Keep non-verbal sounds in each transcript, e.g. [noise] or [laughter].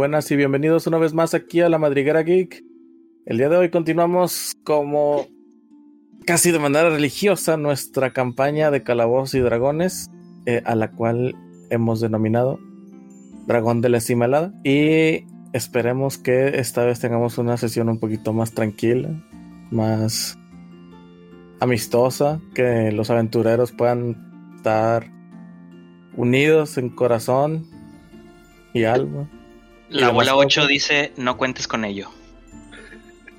buenas y bienvenidos una vez más aquí a la Madriguera Geek. El día de hoy continuamos como casi de manera religiosa nuestra campaña de calabozos y dragones, eh, a la cual hemos denominado Dragón de la Cimalada. Y esperemos que esta vez tengamos una sesión un poquito más tranquila, más amistosa, que los aventureros puedan estar unidos en corazón y alma. La abuela 8 dice, no cuentes con ello.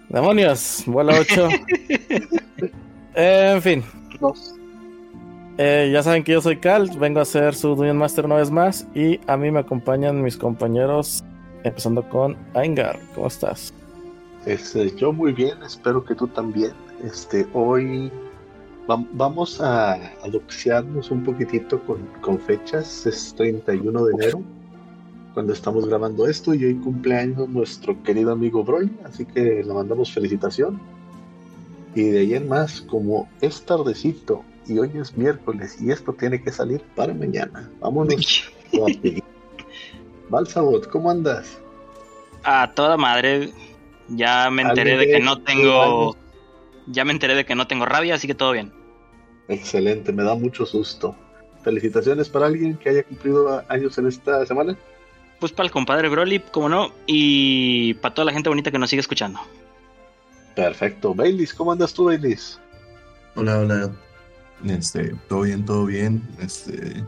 Demonios, abuela 8. [laughs] en fin. Eh, ya saben que yo soy Cal, vengo a ser su Dungeon Master una vez más y a mí me acompañan mis compañeros, empezando con Aingar. ¿Cómo estás? Este, yo muy bien, espero que tú también. Este, hoy vamos a adoxiarnos un poquitito con, con fechas. Es 31 de enero cuando estamos grabando esto y hoy cumpleaños nuestro querido amigo Broly, así que le mandamos felicitación. Y de ahí en más, como es tardecito y hoy es miércoles y esto tiene que salir para mañana. Vámonos. [laughs] Balsabot, ¿cómo andas? A toda madre. Ya me enteré de que no tengo. Ya me enteré de que no tengo rabia, así que todo bien. Excelente, me da mucho susto. Felicitaciones para alguien que haya cumplido años en esta semana pues para el compadre Broly, como no, y para toda la gente bonita que nos sigue escuchando. Perfecto. Baileys, ¿cómo andas tú, Baileys? Hola, hola. Este, todo bien, todo bien. Este,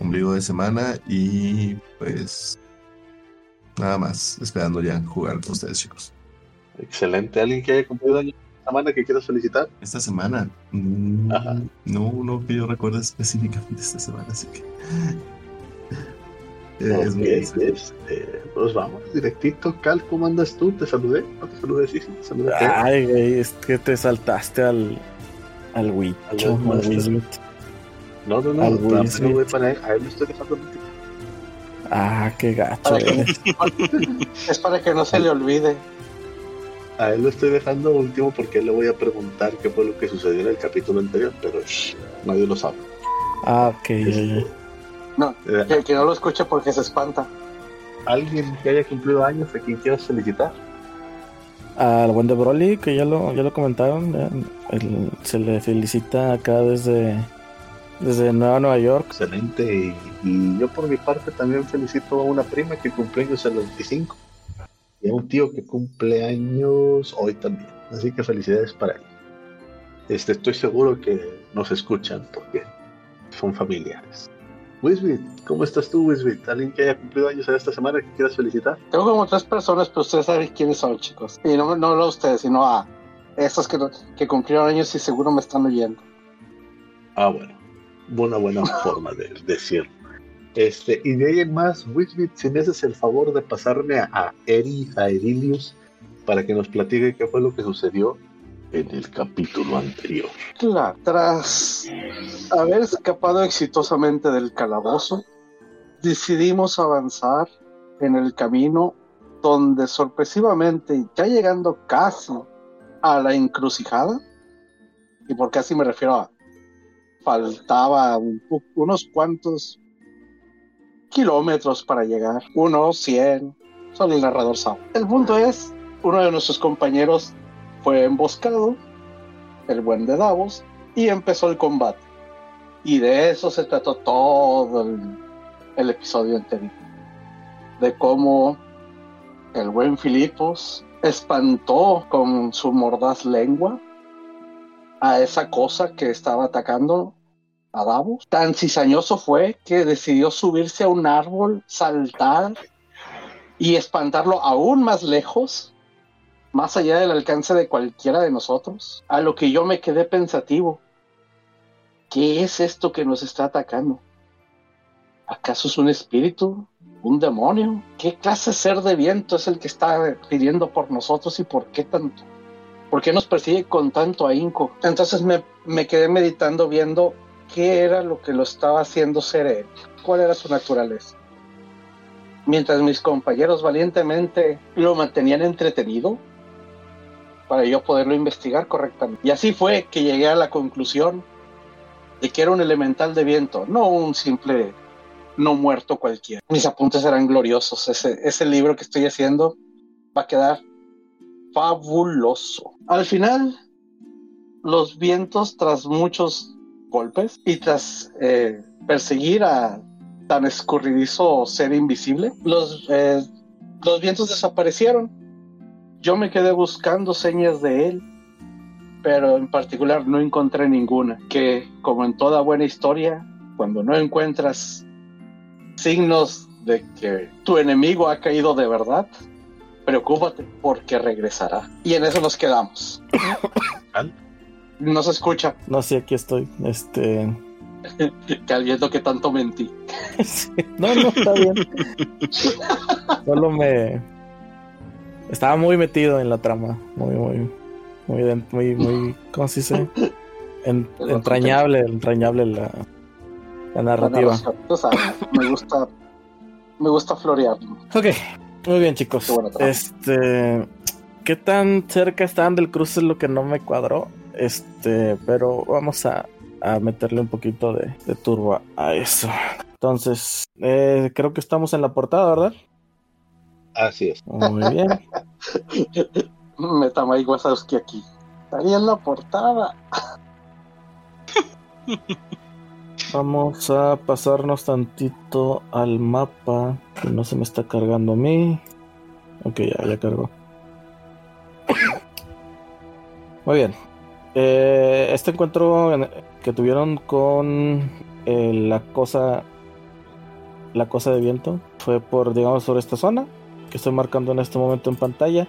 ombligo de semana y pues nada más, esperando ya jugar con ustedes, chicos. Excelente. ¿Alguien que haya cumplido año esta semana que quieras felicitar? Esta semana. Mm, no, no que yo recuerde específicamente esta semana, así que este, pues vamos, directito. Cal, ¿cómo andas tú? ¿Te saludé? ¿No te saludé? Sí, sí, te saludé. Ay, güey, es que te saltaste al. al Wicho, No, no, no, al no voy para él. A él le estoy dejando el último. Ah, qué gacho. es para que no se le olvide. A él lo estoy dejando último porque le voy a preguntar qué fue lo que sucedió en el capítulo anterior, pero nadie lo sabe. Ah, ok. No, eh, que, no lo escuche porque se espanta. ¿Alguien que haya cumplido años a quien quieras felicitar? Al buen de Broly, que ya lo, ya lo comentaron, se le felicita acá desde, desde Nueva Nueva York. Excelente, y, yo por mi parte también felicito a una prima que cumple años el 25 y a un tío que cumple años hoy también. Así que felicidades para él. Este, estoy seguro que nos escuchan porque son familiares. Wisbit, ¿cómo estás tú, Wisbit? ¿Alguien que haya cumplido años esta semana que quieras felicitar? Tengo como tres personas, pero ustedes saben quiénes son, chicos. Y no, no a ustedes, sino a esos que, que cumplieron años y seguro me están oyendo. Ah, bueno. Una buena [laughs] forma de decirlo. Este, y de ahí en más, Wisbit, si me haces el favor de pasarme a, a Eri, a Edilius, para que nos platique qué fue lo que sucedió en el capítulo anterior. Tras haber escapado exitosamente del calabozo, decidimos avanzar en el camino donde sorpresivamente, ya llegando casi a la encrucijada, y por casi me refiero a faltaba unos cuantos kilómetros para llegar, unos 100, solo el narrador sabe. El punto es, uno de nuestros compañeros fue emboscado, el buen de Davos, y empezó el combate. Y de eso se trató todo el, episodio anterior. De cómo el buen Filipos espantó con su mordaz lengua a esa cosa que estaba atacando a Davos. Tan cizañoso fue que decidió subirse a un árbol, saltar y espantarlo aún más lejos más allá del alcance de cualquiera de nosotros, a lo que yo me quedé pensativo. ¿Qué es esto que nos está atacando? ¿Acaso es un espíritu? ¿Un demonio? ¿Qué clase de ser de viento es el que está pidiendo por nosotros y por qué tanto? ¿Por qué nos persigue con tanto ahínco? Entonces me, me quedé meditando viendo qué era lo que lo estaba haciendo ser él, cuál era su naturaleza. Mientras mis compañeros valientemente lo mantenían entretenido, para yo poderlo investigar correctamente. Y así fue que llegué a la conclusión de que era un elemental de viento, no un simple no muerto cualquiera. Mis apuntes eran gloriosos. Ese, libro que estoy haciendo va a quedar fabuloso. Al final, los vientos, tras muchos golpes y tras eh, perseguir a tan escurridizo ser invisible, los, eh, los vientos desaparecieron. Yo me quedé buscando señas de él, pero en particular no encontré ninguna. Que, como en toda buena historia, cuando no encuentras signos de que tu enemigo ha caído de verdad, preocúpate porque regresará. Y en eso nos quedamos. No se escucha. No sé, aquí estoy. Este. viendo [laughs] que tanto mentí. [laughs] No, no, está bien. [laughs] Solo me. Estaba muy metido en la trama. Muy, muy. Muy, muy, muy ¿cómo se dice? entrañable, entrañable la, la narrativa. me gusta. Me gusta florear. Ok, muy bien, chicos. este. ¿Qué tan cerca están del cruce es lo que no me cuadró? Este, pero vamos a, meterle un poquito de, turbo a eso. Entonces, eh, creo que estamos en la portada, ¿verdad? Así es. Muy bien. Metamai Wazowski aquí. Estaría en la portada. Vamos a pasarnos tantito al mapa. Que no se me está cargando a mí. Ok, ya, ya cargó. Muy bien. Eh, este encuentro que tuvieron con eh, la cosa la cosa de viento fue por digamos sobre esta zona que estoy marcando en este momento en pantalla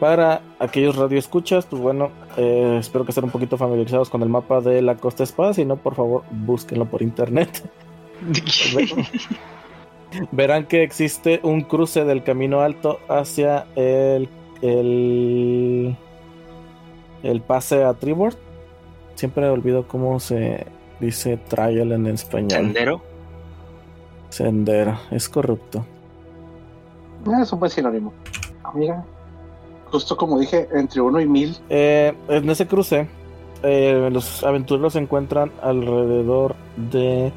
para aquellos radioescuchas pues bueno eh, espero que estén un poquito familiarizados con el mapa de la costa espada si no por favor búsquenlo por internet [laughs] verán que existe un cruce del camino alto hacia el, el el pase a Tribord. Siempre olvido cómo se dice trial en español. Sendero. Sendero, es corrupto. Es un buen sinónimo. Mira, justo como dije, entre uno y mil. Eh, en ese cruce, eh, los aventureros se encuentran alrededor de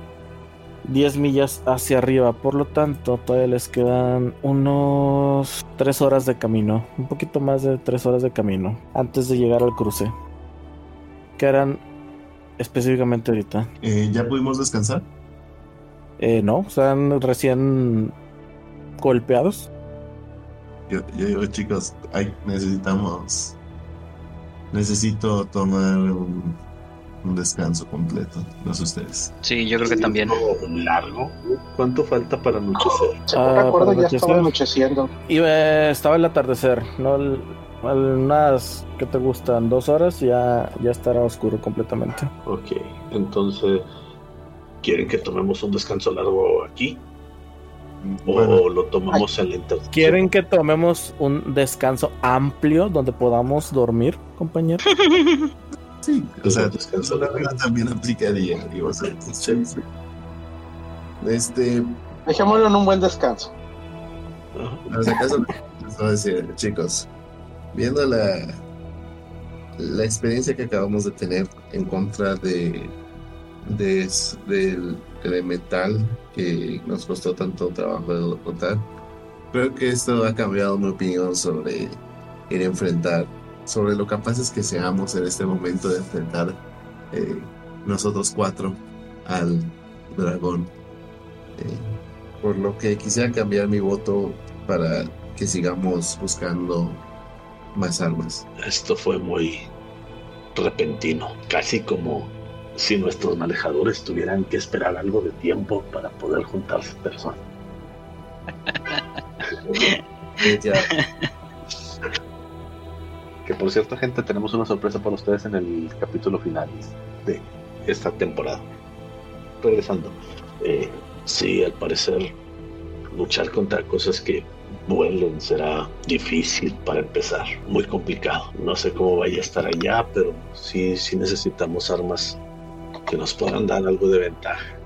10 millas hacia arriba. Por lo tanto, todavía les quedan unos 3 horas de camino. Un poquito más de 3 horas de camino. Antes de llegar al cruce. ¿Qué harán específicamente ahorita? Eh, ¿Ya pudimos descansar? Eh, no, están recién golpeados. Yo, digo, chicos, necesitamos. Necesito tomar un un descanso completo, no sé ustedes. Sí, yo creo que también. largo. ¿Cuánto falta para anochecer? Ah, recuerdo, ya estaba anocheciendo. Y eh, estaba el atardecer, ¿no? unas que te gustan dos horas ya ya estará oscuro completamente. Ok, entonces quieren que tomemos un descanso largo aquí o lo tomamos en la ¿Quieren que tomemos un descanso amplio donde podamos dormir, compañero? [laughs] Sí, o sea, descanso también aplicaría, digo, o sea, Este. Dejémoslo en un buen descanso. No, si acaso les voy a decir, chicos, viendo la, la experiencia que acabamos de tener en contra de, de del elemental que nos costó tanto trabajo de derrotar, creo que esto ha cambiado mi opinión sobre a enfrentar sobre lo capaces que seamos en este momento de enfrentar eh, nosotros cuatro al dragón. Eh, por lo que quisiera cambiar mi voto para que sigamos buscando más armas. Esto fue muy repentino, casi como si nuestros manejadores tuvieran que esperar algo de tiempo para poder juntarse personas. [laughs] Que por cierto, gente, tenemos una sorpresa para ustedes en el capítulo final de esta temporada. Regresando. Eh, sí, al parecer, luchar contra cosas que vuelen será difícil para empezar, muy complicado. No sé cómo vaya a estar allá, pero sí, sí necesitamos armas que nos puedan dar algo de ventaja.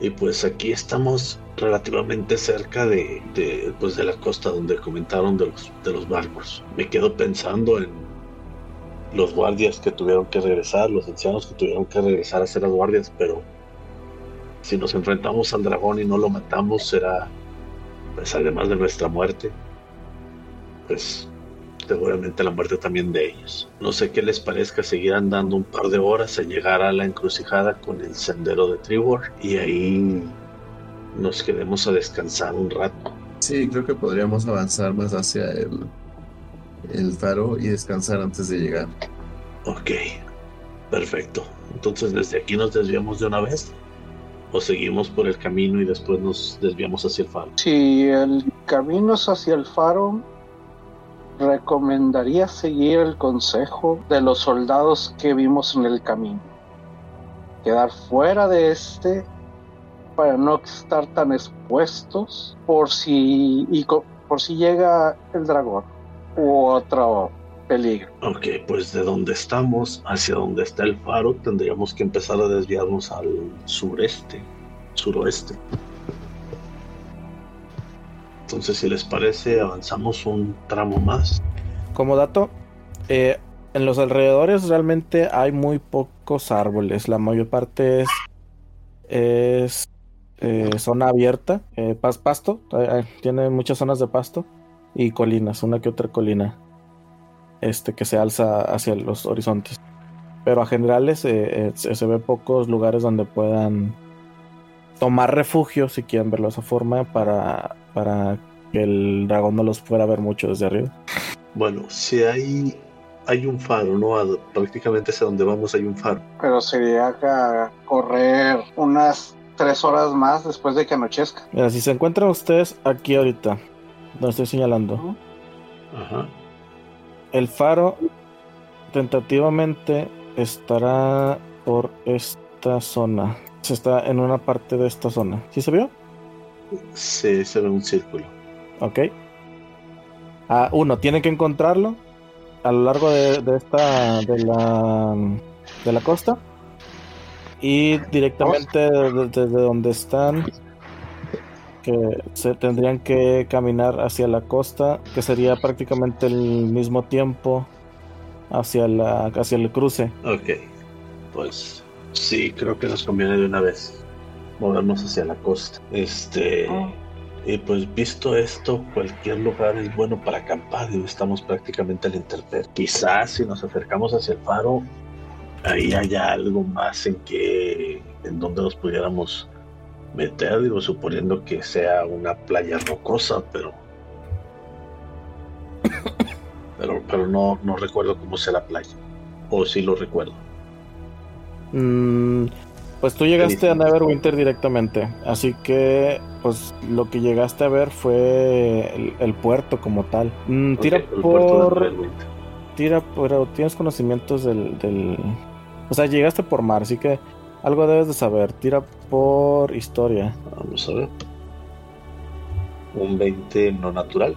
Y pues aquí estamos relativamente cerca de, pues de la costa donde comentaron de los, de los barcos. Me quedo pensando en los guardias que tuvieron que regresar, los ancianos que tuvieron que regresar a hacer las guardias, pero Si nos enfrentamos al dragón y no lo matamos, será, pues además de nuestra muerte, pues seguramente la muerte también de ellos. No sé qué les parezca seguir andando un par de horas a llegar a la encrucijada con el sendero de Trevor y ahí nos quedemos a descansar un rato. Sí, creo que podríamos avanzar más hacia el, el faro y descansar antes de llegar. Ok, perfecto. Entonces desde aquí nos desviamos de una vez o seguimos por el camino y después nos desviamos hacia el faro. Si el camino es hacia el faro, recomendaría seguir el consejo de los soldados que vimos en el camino. Quedar fuera de este para no estar tan expuestos por si por si llega el dragón u otro peligro. Ok, pues de donde estamos hacia donde está el faro tendríamos que empezar a desviarnos al sureste, suroeste. Entonces, si les parece, avanzamos un tramo más. Como dato, eh, en los alrededores realmente hay muy pocos árboles. La mayor parte es, eh, zona abierta, eh, pas- pasto. tiene muchas zonas de pasto y colinas, una que otra colina este, que se alza hacia los horizontes. Pero a generales se ve pocos lugares donde puedan tomar refugio, si quieren verlo de esa forma, para, para que el dragón no los pueda ver mucho desde arriba. Bueno, si hay, hay un faro, ¿no? A- prácticamente hacia donde vamos hay un faro. Pero sería ca- correr unas tres horas más después de que anochezca. Mira, si se encuentran ustedes aquí ahorita, donde estoy señalando, Ajá. el faro tentativamente estará por esta zona. Se está en una parte de esta zona. ¿Sí se vio? Se ve un círculo. Ok. Ah, uno, tiene que encontrarlo a lo largo de, de esta de la de la costa y directamente de- desde donde están que se tendrían que caminar hacia la costa que sería prácticamente el mismo tiempo hacia la hacia el cruce Ok, pues sí, creo que nos conviene de una vez movernos hacia la costa. Este, Ah. y pues visto esto, cualquier lugar es bueno para acampar y estamos prácticamente al interperio. Quizás si nos acercamos hacia el faro, ahí haya algo más en que, en donde nos pudiéramos meter, digo, suponiendo que sea una playa rocosa, pero pero, pero no, no recuerdo cómo sea la playa. O sí lo recuerdo. Mm, pues tú llegaste a. Neverwinter directamente, así que pues lo que llegaste a ver fue el, el puerto como tal. Mm, tira por tira, pero tienes conocimientos del, del, o sea, llegaste por mar, así que algo debes de saber. Tira por historia, Vamos a ver. Un 20 no natural.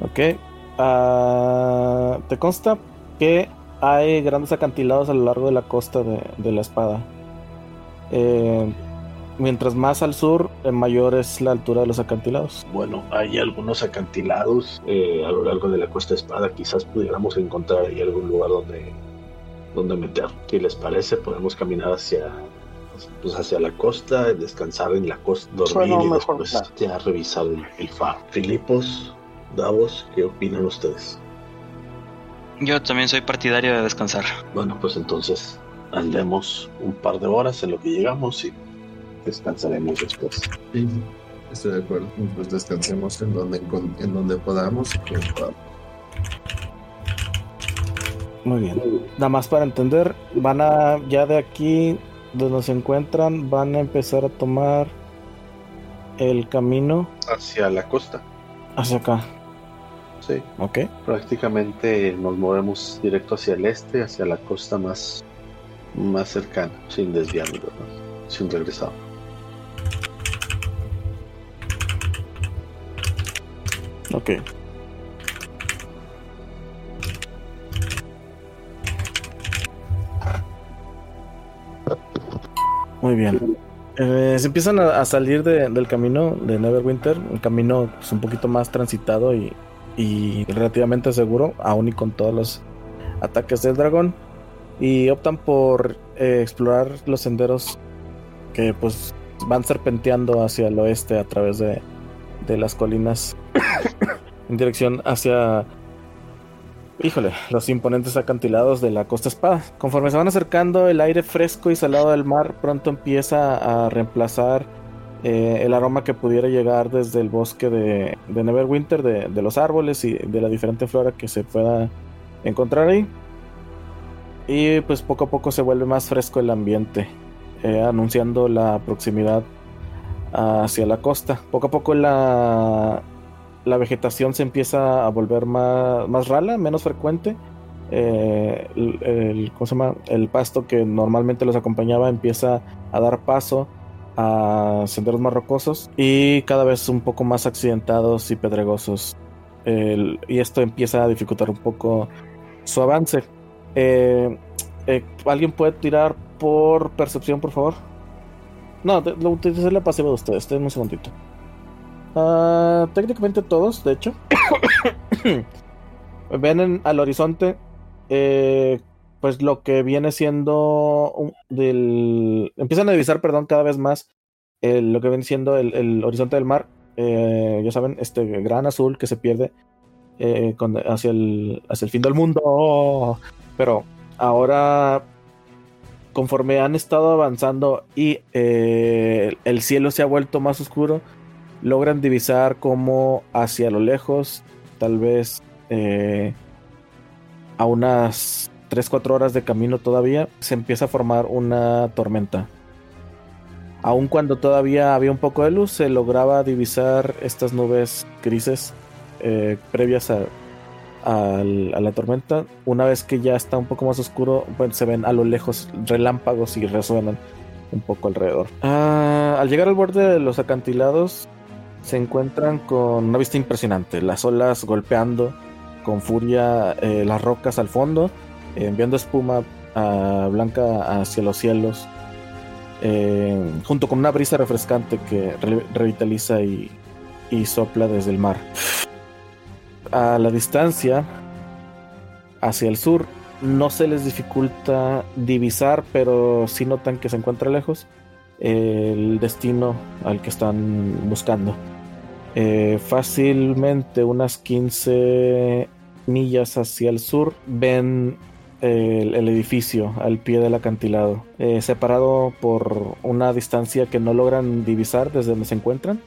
¿ok? Ah, ¿Te consta que hay grandes acantilados a lo largo de la costa de, de la espada? Eh, mientras más al sur, eh, mayor es la altura de los acantilados. Bueno, hay algunos acantilados eh, a lo largo de la costa espada. Quizás pudiéramos encontrar ahí algún lugar donde, donde meter. Si les parece, podemos caminar hacia, pues hacia la costa, descansar en la costa, dormir un y mejor ya revisar el, el faro. Filipos, Davos, ¿qué opinan ustedes? Yo también soy partidario de descansar. Bueno, pues entonces andemos un par de horas en lo que llegamos y descansaremos después. Sí, estoy de acuerdo. Pues descansemos en donde, en donde podamos. y podamos. Muy bien. Nada más para entender, van a, ya de aquí, donde se encuentran, van a empezar a tomar el camino Hacia la costa. hacia acá, Sí, ¿ok? prácticamente nos movemos directo hacia el este, hacia la costa más, más cercana, sin desviarnos, sin regresar. Ok. Muy bien. Eh, se empiezan a, a salir de- del camino de Neverwinter, un camino pues, un poquito más transitado y, y relativamente seguro, aún y con todos los ataques del dragón. Y optan por eh, explorar los senderos que pues van serpenteando hacia el oeste a través de, de las colinas [coughs] en dirección hacia híjole, los imponentes acantilados de la costa espada. Conforme se van acercando, el aire fresco y salado del mar pronto empieza a reemplazar eh, el aroma que pudiera llegar desde el bosque de, de Neverwinter, de, de, los árboles y de la diferente flora que se pueda encontrar ahí. Y pues poco a poco se vuelve más fresco el ambiente, eh, anunciando la proximidad hacia la costa. Poco a poco la, la vegetación se empieza a volver más, más rala, menos frecuente. Eh, el, ¿cómo se llama? el pasto que normalmente los acompañaba empieza a dar paso a senderos más rocosos y cada vez un poco más accidentados y pedregosos. y esto empieza a dificultar un poco su avance. Eh, eh, ¿Alguien puede tirar por percepción, por favor? No, lo utilicé la pasiva de ustedes. Denme un segundito. Uh, técnicamente todos, de hecho. [coughs] ven al horizonte. Eh, pues lo que viene siendo. Empiezan a divisar, perdón, cada vez más lo que viene siendo el, horizonte del mar. Eh, ya saben, este gran azul que se pierde eh, hacia, el, hacia el fin del mundo. Pero ahora, conforme han estado avanzando y eh, el cielo se ha vuelto más oscuro, logran divisar como hacia lo lejos, tal vez a unas 3-4 horas de camino todavía, se empieza a formar una tormenta. Aun cuando todavía había un poco de luz, se lograba divisar estas nubes grises eh, previas a, la tormenta. Una vez que ya está un poco más oscuro, se ven a lo lejos relámpagos y resuenan un poco alrededor. Ah, al llegar al borde de los acantilados, se encuentran con una vista impresionante. Las olas golpeando con furia eh, las rocas al fondo enviando espuma blanca hacia los cielos, eh, junto con una brisa refrescante que revitaliza y, sopla desde el mar. A la distancia, hacia el sur, no se les dificulta divisar, pero sí notan que se encuentra lejos el destino al que están buscando. Eh, fácilmente unas 15 millas hacia el sur ven el, edificio al pie del acantilado, eh, separado por una distancia que no logran divisar desde donde se encuentran.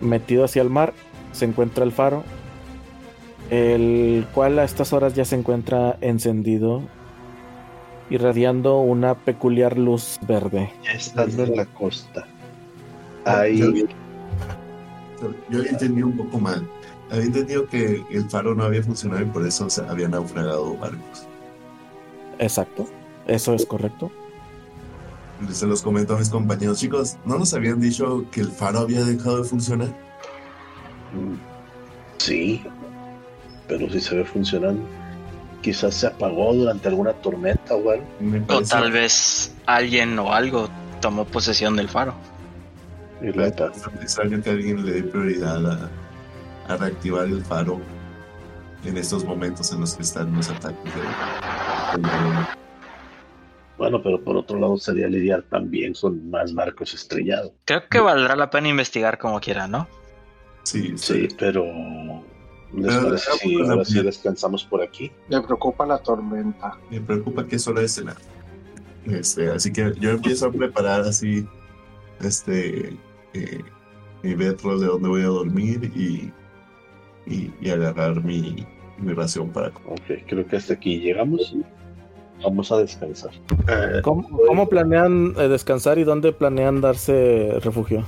Metido hacia el mar se encuentra el faro, el cual a estas horas ya se encuentra encendido, irradiando una peculiar luz verde. Ya estando en la costa. Ahí. Yo, yo entendí un poco mal. Había entendido que el faro no había funcionado y por eso se habían naufragado barcos. Exacto, eso es correcto. Se los comento a mis compañeros, chicos, ¿no nos habían dicho que el faro había dejado de funcionar? Sí, pero sí se ve funcionando. Quizás se apagó durante alguna tormenta o algo. O tal vez alguien o algo tomó posesión del faro. Y la es que alguien le dé prioridad a, a reactivar el faro en estos momentos en los que están los ataques Bueno, pero por otro lado sería lidiar también con más barcos estrellados. Creo que valdrá la pena investigar como quiera, ¿no? Sí, sí, pero ¿les parece si ahora sí descansamos por aquí? Me preocupa la tormenta. Me preocupa que es hora de cenar. Este, así que yo empiezo a preparar así este eh, mi betro de dónde voy a dormir y y, agarrar mi, mi, ración para Ok, creo que hasta aquí llegamos. Vamos a descansar. Eh, ¿Cómo, planean eh, descansar y dónde planean darse refugio?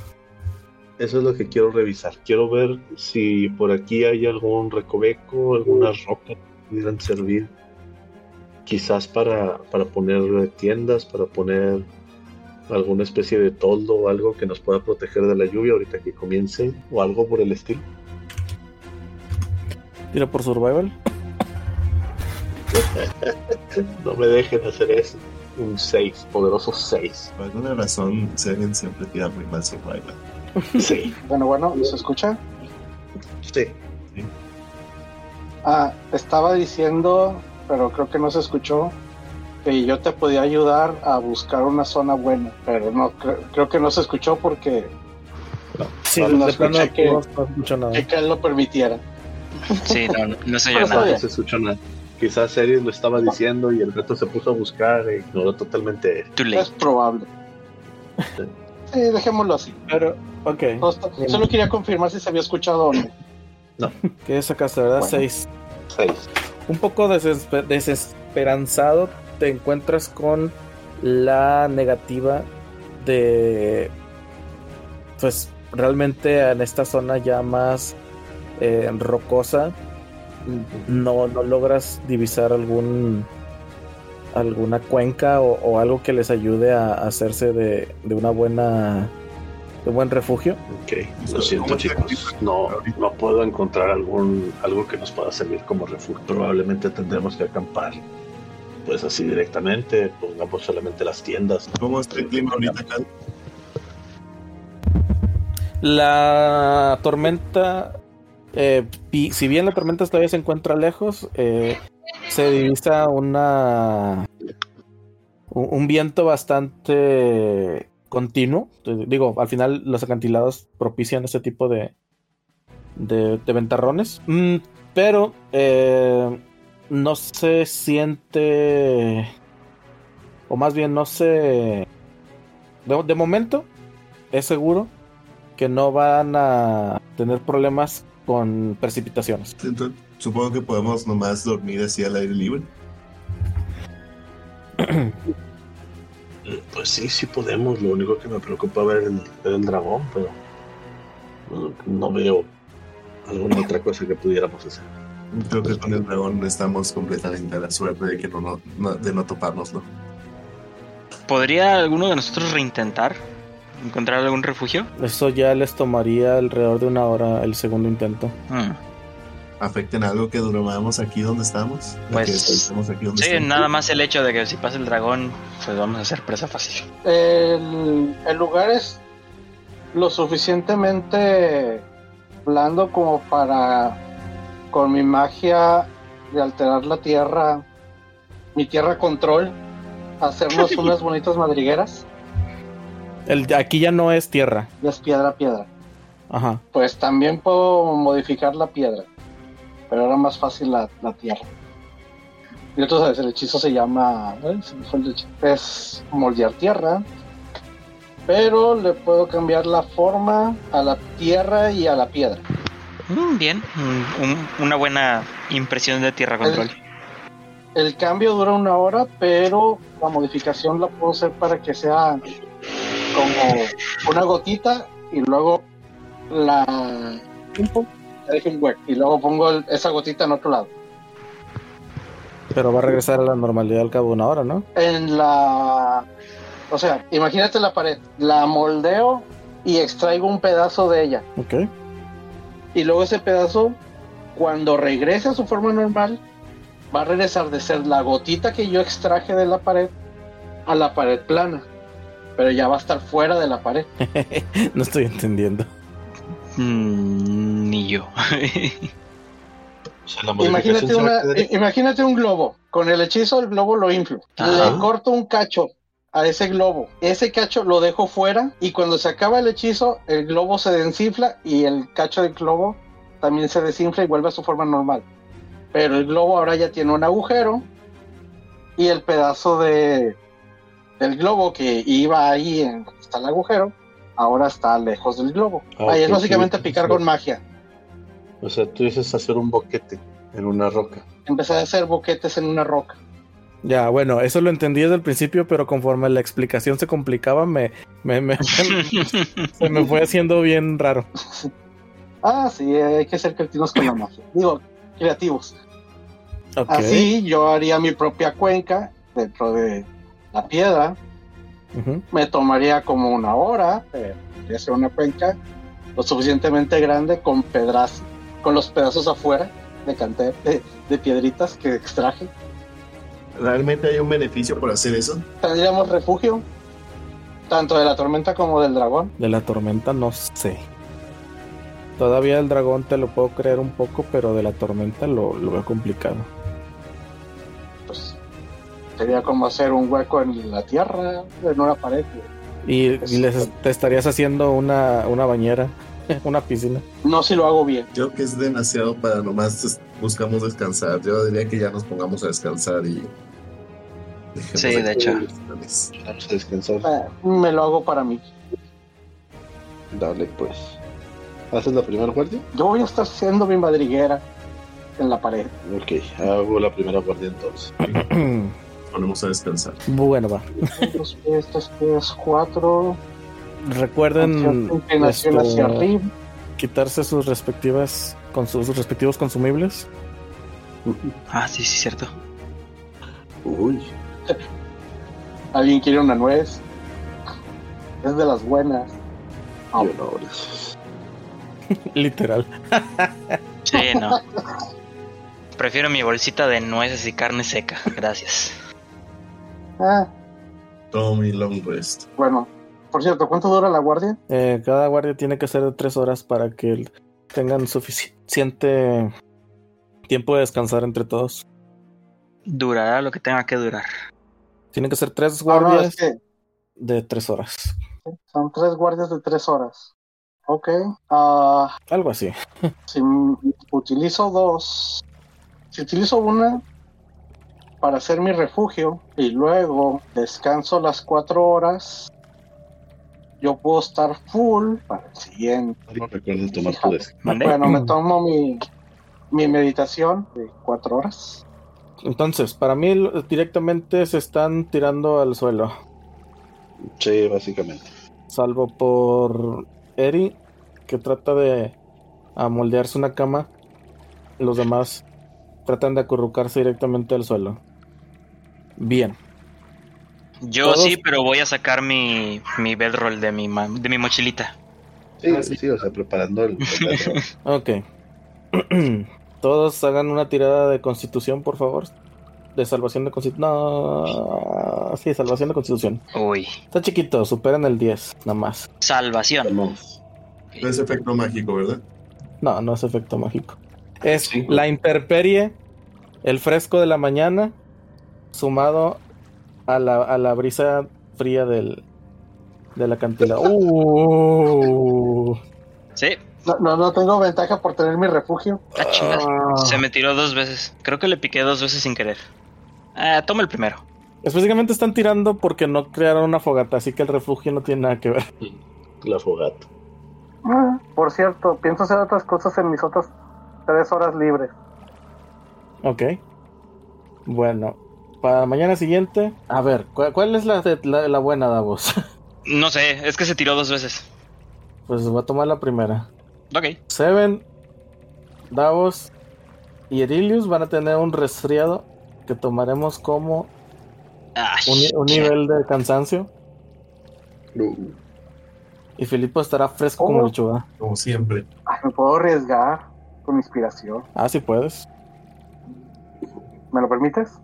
Eso es lo que quiero revisar. Quiero ver si por aquí hay algún recoveco, algunas rocas que pudieran servir. Quizás para, para poner tiendas, para poner alguna especie de toldo o algo que nos pueda proteger de la lluvia ahorita que comience o algo por el estilo. Tira por survival. [laughs] no me dejen hacer eso. Un 6, poderoso 6. Por alguna razón, Seven siempre tira muy mal survival. [laughs] Sí. bueno, bueno, ¿se escucha? Sí. Ah, estaba diciendo, pero creo que no se escuchó, que yo te podía ayudar a buscar una zona buena, pero no cre- creo que no se escuchó porque Sí, no de plano escuché que- no, no nada. que él lo permitiera. Sí, no, no, no se [laughs] oyó nada. No se escuchó nada. Quizás Eris lo estaba diciendo y el reto se puso a buscar e ignoró totalmente. Es probable. Sí, dejémoslo así. Pero, ok. No está- Solo quería confirmar si se había escuchado o no. [laughs] ¿Qué sacaste, verdad? Bueno. Seis. Seis. Un poco desesper- desesperanzado te encuentras con la negativa de. Pues realmente en esta zona ya más eh, rocosa no, no logras divisar algún alguna cuenca o, o algo que les ayude a hacerse de, de una buena de buen refugio. Ok, lo siento chicos. No, no puedo encontrar algún algo que nos pueda servir como refugio. Probablemente tendremos que acampar. Pues así directamente, pongamos solamente las tiendas. ¿Cómo está el clima ahorita acá? La tormenta, eh, si bien la tormenta todavía se encuentra lejos, eh, se divisa una un, viento bastante continuo. Digo, al final los acantilados propician este tipo de, de, ventarrones. Mm, pero eh, no se siente, o más bien no se... De, momento, es seguro que no van a tener problemas con precipitaciones. Supongo que podemos nomás dormir así al aire libre. Pues sí, sí podemos. Lo único que me preocupa ver el, ver el dragón, pero no, no veo alguna otra cosa que pudiéramos hacer. Creo que con el dragón estamos completamente a la suerte de que no, no- no- de no topárnoslo. ¿Podría alguno de nosotros reintentar encontrar algún refugio? Eso ya les tomaría alrededor de una hora el segundo intento. Hmm. ¿Afecten algo que durmamos aquí donde estamos? ¿De Pues, que estamos aquí donde Sí, estamos? nada más el hecho de que si pasa el dragón, pues vamos a hacer presa fácil. El, el lugar es lo suficientemente blando como para, con mi magia de alterar la tierra, mi tierra control, hacernos [laughs] unas bonitas madrigueras. El aquí ya no es tierra. Ya es piedra a piedra. Ajá. Pues también puedo modificar la piedra, pero era más fácil la, la tierra. Y tú sabes, el hechizo se llama. ay, se me fue el hechizo. Es moldear tierra, pero le puedo cambiar la forma a la tierra y a la piedra. Mm, Bien, Mm, un- una buena impresión de tierra control. El cambio dura una hora, pero la modificación la puedo hacer para que sea como una gotita y luego la. la dejo en hueco, Y luego pongo el- esa gotita en otro lado. Pero va a regresar a la normalidad al cabo de una hora, ¿no? en la... O sea, imagínate la pared, la moldeo y extraigo un pedazo de ella. Ok. Y luego ese pedazo, cuando regrese a su forma normal, va a regresar de ser la gotita que yo extraje de la pared a la pared plana. Pero ya va a estar fuera de la pared. [laughs] no estoy entendiendo. Mm, ni yo. [laughs] O sea, la modificación Imagínate, una, un globo. Con el hechizo el globo lo inflo. Ajá. Le corto un cacho a ese globo. Ese cacho lo dejo fuera y cuando se acaba el hechizo el globo se desinfla y el cacho del globo también se desinfla y vuelve a su forma normal. Pero el globo ahora ya tiene un agujero y el pedazo de del globo que iba ahí en donde está el agujero ahora está lejos del globo. Ah, ahí es básicamente sí. picar con magia. O sea, tú dices hacer un boquete en una roca. Empecé a hacer boquetes en una roca. Ya, bueno, eso lo entendí desde el principio, pero conforme la explicación se complicaba, me, me, me- [laughs] [laughs] se me fue haciendo bien raro. [laughs] Ah, sí, hay que ser creativos con la magia. Digo, creativos. Ok. Así yo haría mi propia cuenca dentro de la piedra. Me tomaría como una hora, pero podría ser una cuenca lo suficientemente grande con pedras, con los pedazos afuera de cante de, de piedritas que extraje. ¿Realmente hay un beneficio por hacer eso? Tendríamos refugio, tanto de la tormenta como del dragón. De la tormenta no sé. Todavía el dragón te lo puedo creer un poco, pero de la tormenta lo, lo veo complicado. Sería como hacer un hueco en la tierra, en una pared. Y, y les, te estarías haciendo una, una bañera, [laughs] una piscina. No si lo hago bien. Creo que es demasiado para nomás buscamos descansar. Yo diría que ya nos pongamos a descansar y. dejemos Sí, de hecho. los planes. Vamos a descansar. Eh, me lo hago para mí. Dale, pues. ¿Haces la primera guardia? Yo voy a estar siendo mi madriguera en la pared. Ok, hago la primera guardia entonces. [clears throat] Ponemos a descansar. bueno, va. Pies, cuatro. Recuerden inclinación esto, hacia arriba. quitarse sus respectivas con sus, sus respectivos consumibles. Ah, sí, sí, cierto. Uy, Alguien quiere una nuez. Es de las buenas. No. [laughs] Literal. Sí, no. Prefiero mi bolsita de nueces y carne seca. Gracias. Ah, Tommy Long Rest. bueno, por cierto, ¿cuánto dura la guardia? Eh, cada guardia tiene que ser de tres horas para que tengan suficiente tiempo de descansar entre todos. Durará lo que tenga que durar. Tienen que ser tres Ah, no, guardias es que de tres horas. son tres guardias de tres horas. Ok. Ah, Algo así. [laughs] si utilizo dos, si utilizo una para hacer mi refugio y luego descanso las cuatro horas, yo puedo estar full para el siguiente. No tomar tu descanso. ¿Mandé? Bueno, me tomo mi, mi meditación de cuatro horas. Entonces, para mí directamente se están tirando al suelo. Sí, básicamente. Salvo por Eri, que trata de amoldearse una cama. Los demás tratan de acurrucarse directamente al suelo. Bien. Yo Todos- sí, pero voy a sacar mi, mi bedroll de mi, ma- de mi mochilita. Sí, Ah, sí. sí, o sea, preparando el. el- [laughs] Ok. [clears throat] Todos hagan una tirada de constitución, por favor. De salvación de constitución. No. Sí, salvación de constitución. Uy, Está chiquito, superan el 10, nada más. salvación. Vamos. No es efecto mágico, ¿verdad? No, no es efecto mágico. Es Sí. la intemperie, el fresco de la mañana, sumado a la, a la brisa fría del, de la cantidad. Uh, Sí, No, no, no tengo ventaja por tener mi refugio. ah. Ah. Se me tiró dos veces. Creo que le piqué dos veces sin querer. Ah, toma el primero. Específicamente están tirando porque no crearon una fogata, así que el refugio no tiene nada que ver. La fogata. Ah, Por cierto, pienso hacer otras cosas en mis otras tres horas libres. Ok. Bueno, para mañana siguiente. A ver, ¿cuál, cuál es la, la, la buena, Davos? [laughs] No sé, es que se tiró dos veces. pues voy a tomar la primera. Ok. Seven, Davos y Erilius van a tener un resfriado que tomaremos como Ah, un, nivel de cansancio. Y Filipo estará fresco como Oh. lechuga. Como siempre. Ay, me puedo arriesgar con inspiración. Ah, sí puedes. ¿Me lo permites?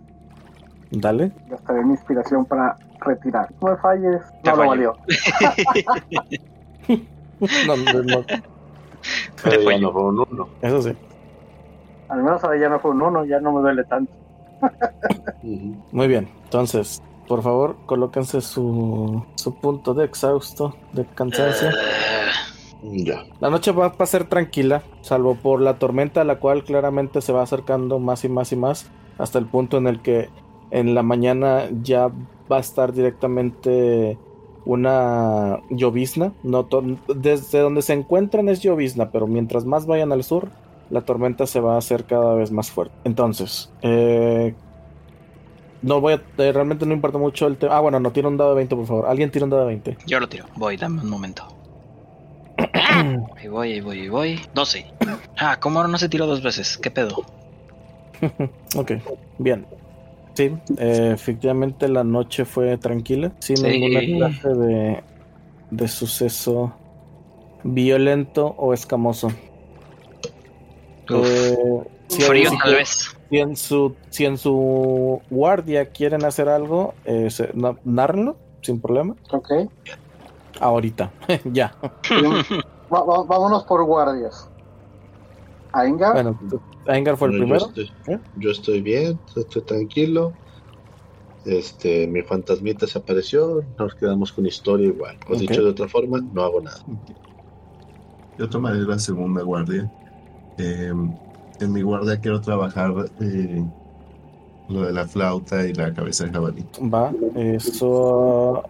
Dale. Gastaré mi inspiración para retirar. No me falles. Te No lo valió. [laughs] No, no, no, ya no fue un uno. eso sí. Al menos ahora ya no fue un uno, ya no me duele tanto. [laughs] Muy bien. Entonces, por favor, colóquense su, su punto de exhausto, de cansancio. Ya. La noche va a ser tranquila, salvo por la tormenta, la cual claramente se va acercando más y más y más, hasta el punto en el que en la mañana ya va a estar directamente una llovizna. No desde donde se encuentran es llovizna, pero mientras más vayan al sur, la tormenta se va a hacer cada vez más fuerte. Entonces, eh, no voy a. eh, realmente no importa mucho el tema. Ah, bueno, no, tira un dado de 20, por favor. Alguien tira un dado de 20. Yo lo tiro. Voy, dame un momento. [coughs] Ahí voy, ahí voy, ahí voy. 12. Ah, ¿cómo ahora no se tiró dos veces? ¿Qué pedo? [laughs] Ok, bien. Sí, eh, efectivamente la noche fue tranquila, sin Sí. ninguna clase de, de suceso violento o escamoso. Uf. Eh, si, Frío tal vez. si en su, si en su guardia quieren hacer algo, eh, se- na- nárrenlo, sin problema. Ok. Ahorita, [laughs] ya. Va- va- vámonos por guardias. Ainga, Bueno, Aingar fue el Bueno, primero. Yo estoy, ¿Eh? yo estoy bien, estoy tranquilo. Este, mi fantasmita se apareció, nos quedamos con historia igual. O dicho de otra forma, no hago nada. Yo tomaré la segunda guardia. Eh, en mi guardia quiero trabajar eh, lo de la flauta y la cabeza de jabalí. Va, eso.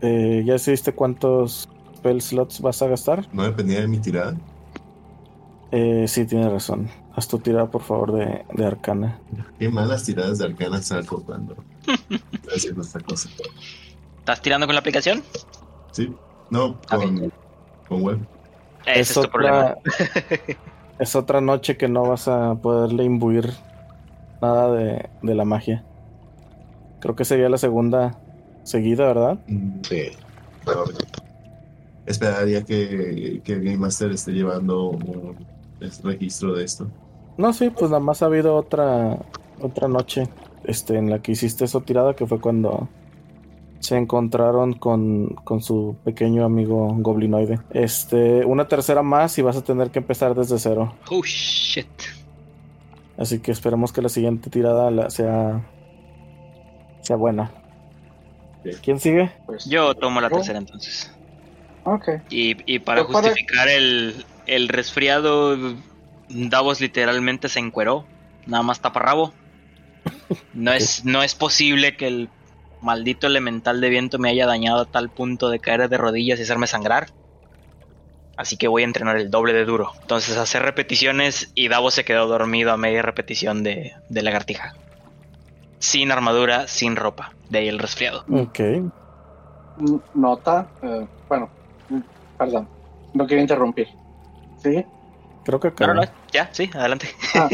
eh, ¿Ya decidiste cuántos spell slots vas a gastar? No dependía de mi tirada. Eh, sí, tienes razón. Haz tu tirada, por favor, de, de arcana. Qué malas tiradas de arcana saco cuando estoy [laughs] haciendo esta cosa. ¿Estás tirando con la aplicación? ¿Sí? No, con, con web. Ese es, tu problema. [laughs] es otra noche que no vas a poderle imbuir nada de, de la magia. Creo que sería la segunda seguida, ¿verdad? Mm, Sí. pero esperaría que, que Game Master esté llevando un registro de esto. No, sí, pues nada más ha habido otra otra noche este, en la que hiciste esa tirada, que fue cuando se encontraron con, con su pequeño amigo goblinoide. Este, una tercera más y vas a tener que empezar desde cero. Oh shit. Así que esperemos que la siguiente tirada la- sea, sea buena. ¿Quién sigue? Pues, Yo tomo la tercera entonces. Ok. Y, y para para- justificar el, el resfriado, Davos literalmente se encueró. Nada más taparrabo. No es, no es posible que el maldito elemental de viento me haya dañado a tal punto de caer de rodillas y hacerme sangrar. Así que voy a entrenar el doble de duro. Entonces hacer repeticiones y Davos se quedó dormido a media repetición de, de lagartija. Sin armadura, sin ropa. De ahí el resfriado. Ok. Nota. eh, bueno, perdón. No quiero interrumpir. ¿Sí? Creo que No, no, no, ya, sí, adelante. [laughs]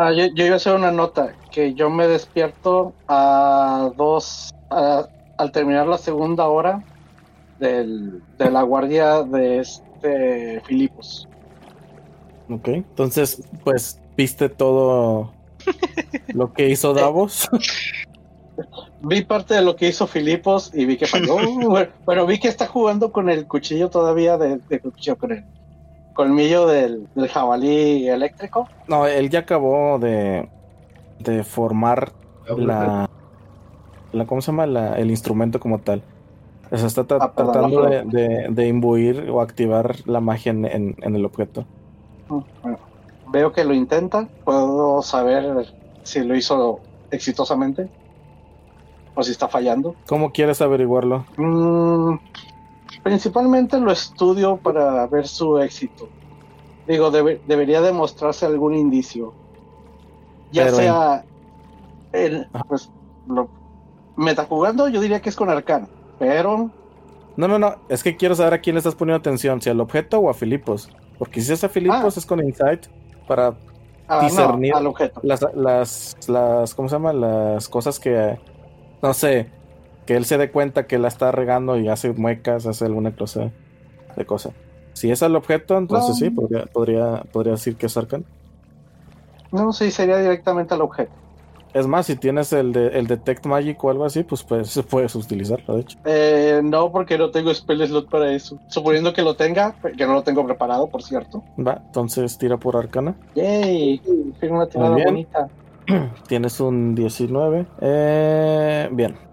Ah, yo, yo iba a hacer una nota. Que yo me despierto a dos. a- al terminar la segunda hora del, de la guardia de este Filipos. Ok. Entonces, pues, viste todo lo que hizo [laughs] Davos. Vi parte de lo que hizo Filipos y vi que falló. bueno, [laughs] bueno, vi que está jugando con el cuchillo todavía de, de cuchillo con el colmillo del, del jabalí eléctrico. No, él ya acabó de, de formar la, la. ¿Cómo se llama? La- el instrumento como tal. O sea, está tra- Ah, perdón, tratando de, de- de imbuir o activar la magia en, en- en el objeto. Mm, bueno, veo que lo intenta. Puedo saber si lo hizo exitosamente o si está fallando. ¿Cómo quieres averiguarlo? Mm, principalmente lo estudio para ver su éxito. Digo, debe- debería demostrarse algún indicio. Ya Pero sea el, pues, lo, metajugando, yo diría que es con Arcana. Pero No, no, no. Es que quiero saber a quién le estás poniendo atención, si al objeto o a Filipos. Porque si es a Filipos Ah. es con Insight para ah, no, Discernir. al objeto. las, las, las, ¿cómo se llama? Las cosas que, no sé, que él se dé cuenta que la está regando y hace muecas, hace alguna cosa de cosa. Si es al objeto, entonces No. sí, podría, podría, podría decir que es Arcan. No, sí, sería directamente al objeto. Es más, si tienes el de el Detect Magic o algo así, pues, pues puedes [laughs] utilizarlo, de hecho. Eh, no, porque no tengo spell slot para eso. Suponiendo que lo tenga, que no lo tengo preparado, por cierto. Va, entonces tira por Arcana. Yay, tengo una tirada bonita. [clears throat] Tienes un 19. Eh, bien.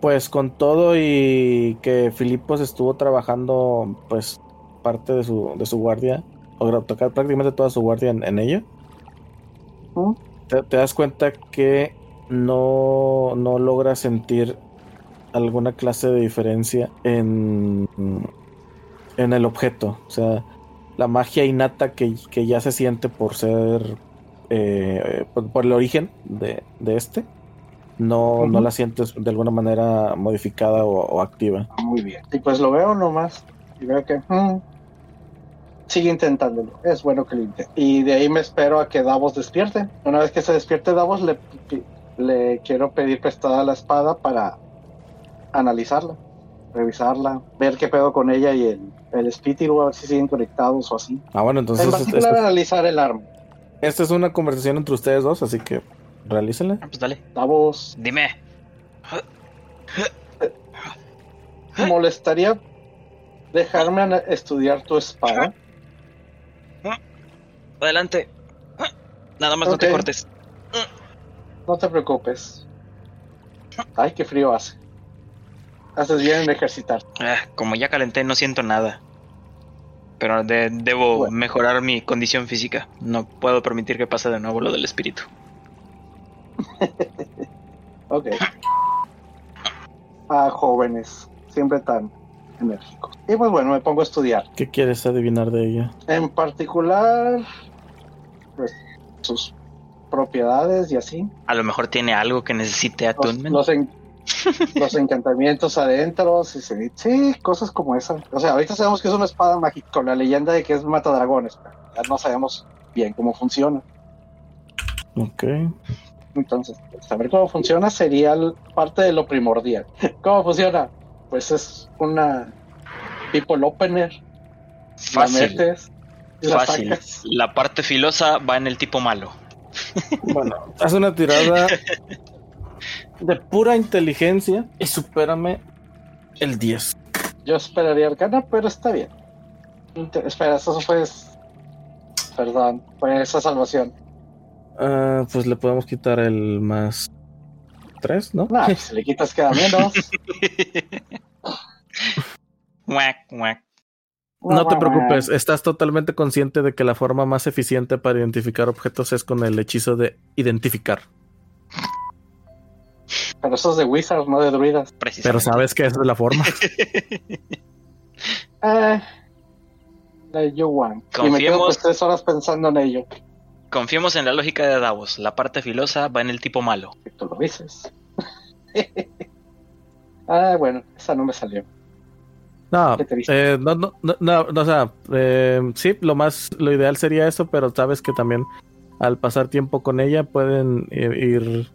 Pues con todo y que Filipos estuvo trabajando, pues, parte de su, de su guardia, o tocar prácticamente toda su guardia en, en ello, te, te das cuenta que no, no logra sentir alguna clase de diferencia en, en el objeto. O sea, la magia innata que, que ya se siente por ser, eh, por, por el origen de, de este, no, no la sientes de alguna manera modificada o, o activa. Ah, Muy bien. Y pues lo veo nomás. Y veo que mm, sigue intentándolo. Es bueno que lo intente. Y de ahí me espero a que Davos despierte. Una vez que se despierte Davos, le, le quiero pedir prestada la espada para analizarla, revisarla, ver qué pedo con ella y el, el espíritu, a ver si siguen conectados o así. Ah, bueno, entonces en este- particular, este- analizar el arma. esta es una conversación entre ustedes dos, así que realícenla. Ah, Pues dale. Davos, Dime. No te preocupes. Ay, qué frío hace. Haces bien en ejercitar. Ah, como ya calenté, no siento nada. Pero de- debo Bueno. mejorar mi condición física. No puedo permitir que pase de nuevo lo del espíritu. [laughs] Ok. Ah, jóvenes. Siempre tan enérgicos. Y pues bueno, me pongo a estudiar. ¿Qué quieres adivinar de ella? En particular, pues, sus propiedades y así. A lo mejor tiene algo que necesite Los, attunement. los, en- [laughs] los encantamientos adentro. Sí, sí, sí, cosas como esa. O sea, ahorita sabemos que es una espada mágica con la leyenda de que es matadragones. Pero ya no sabemos bien cómo funciona. Ok. Entonces, saber cómo funciona sería parte de lo primordial. [laughs] ¿Cómo funciona? Pues es una people opener. La Fácil, metes y la fácil. sacas. La parte filosa va en el tipo malo. [laughs] Bueno, haz una tirada [laughs] de pura inteligencia y supérame el 10. Yo esperaría arcana, pero está bien. Inte- espera, eso fue. Perdón, fue esa salvación. Ah, pues le podemos quitar el más 3, ¿no? Nah, si [laughs] le quitas queda menos. No te preocupes, estás totalmente consciente de que la forma más eficiente para identificar objetos es con el hechizo de identificar. Pero eso es de Wizards, no de druidas. Pero sabes que esa es la forma. [laughs] Eh, You Want. Y me quedo pues tres horas pensando en ello. Confiemos en la lógica de Davos. La parte filosa va en el tipo malo. Tú lo dices. [laughs] ah, bueno, esa no me salió. No, eh, no, no, no, no, no, o sea, eh, sí, lo más, lo ideal sería eso, pero sabes que también al pasar tiempo con ella pueden eh, ir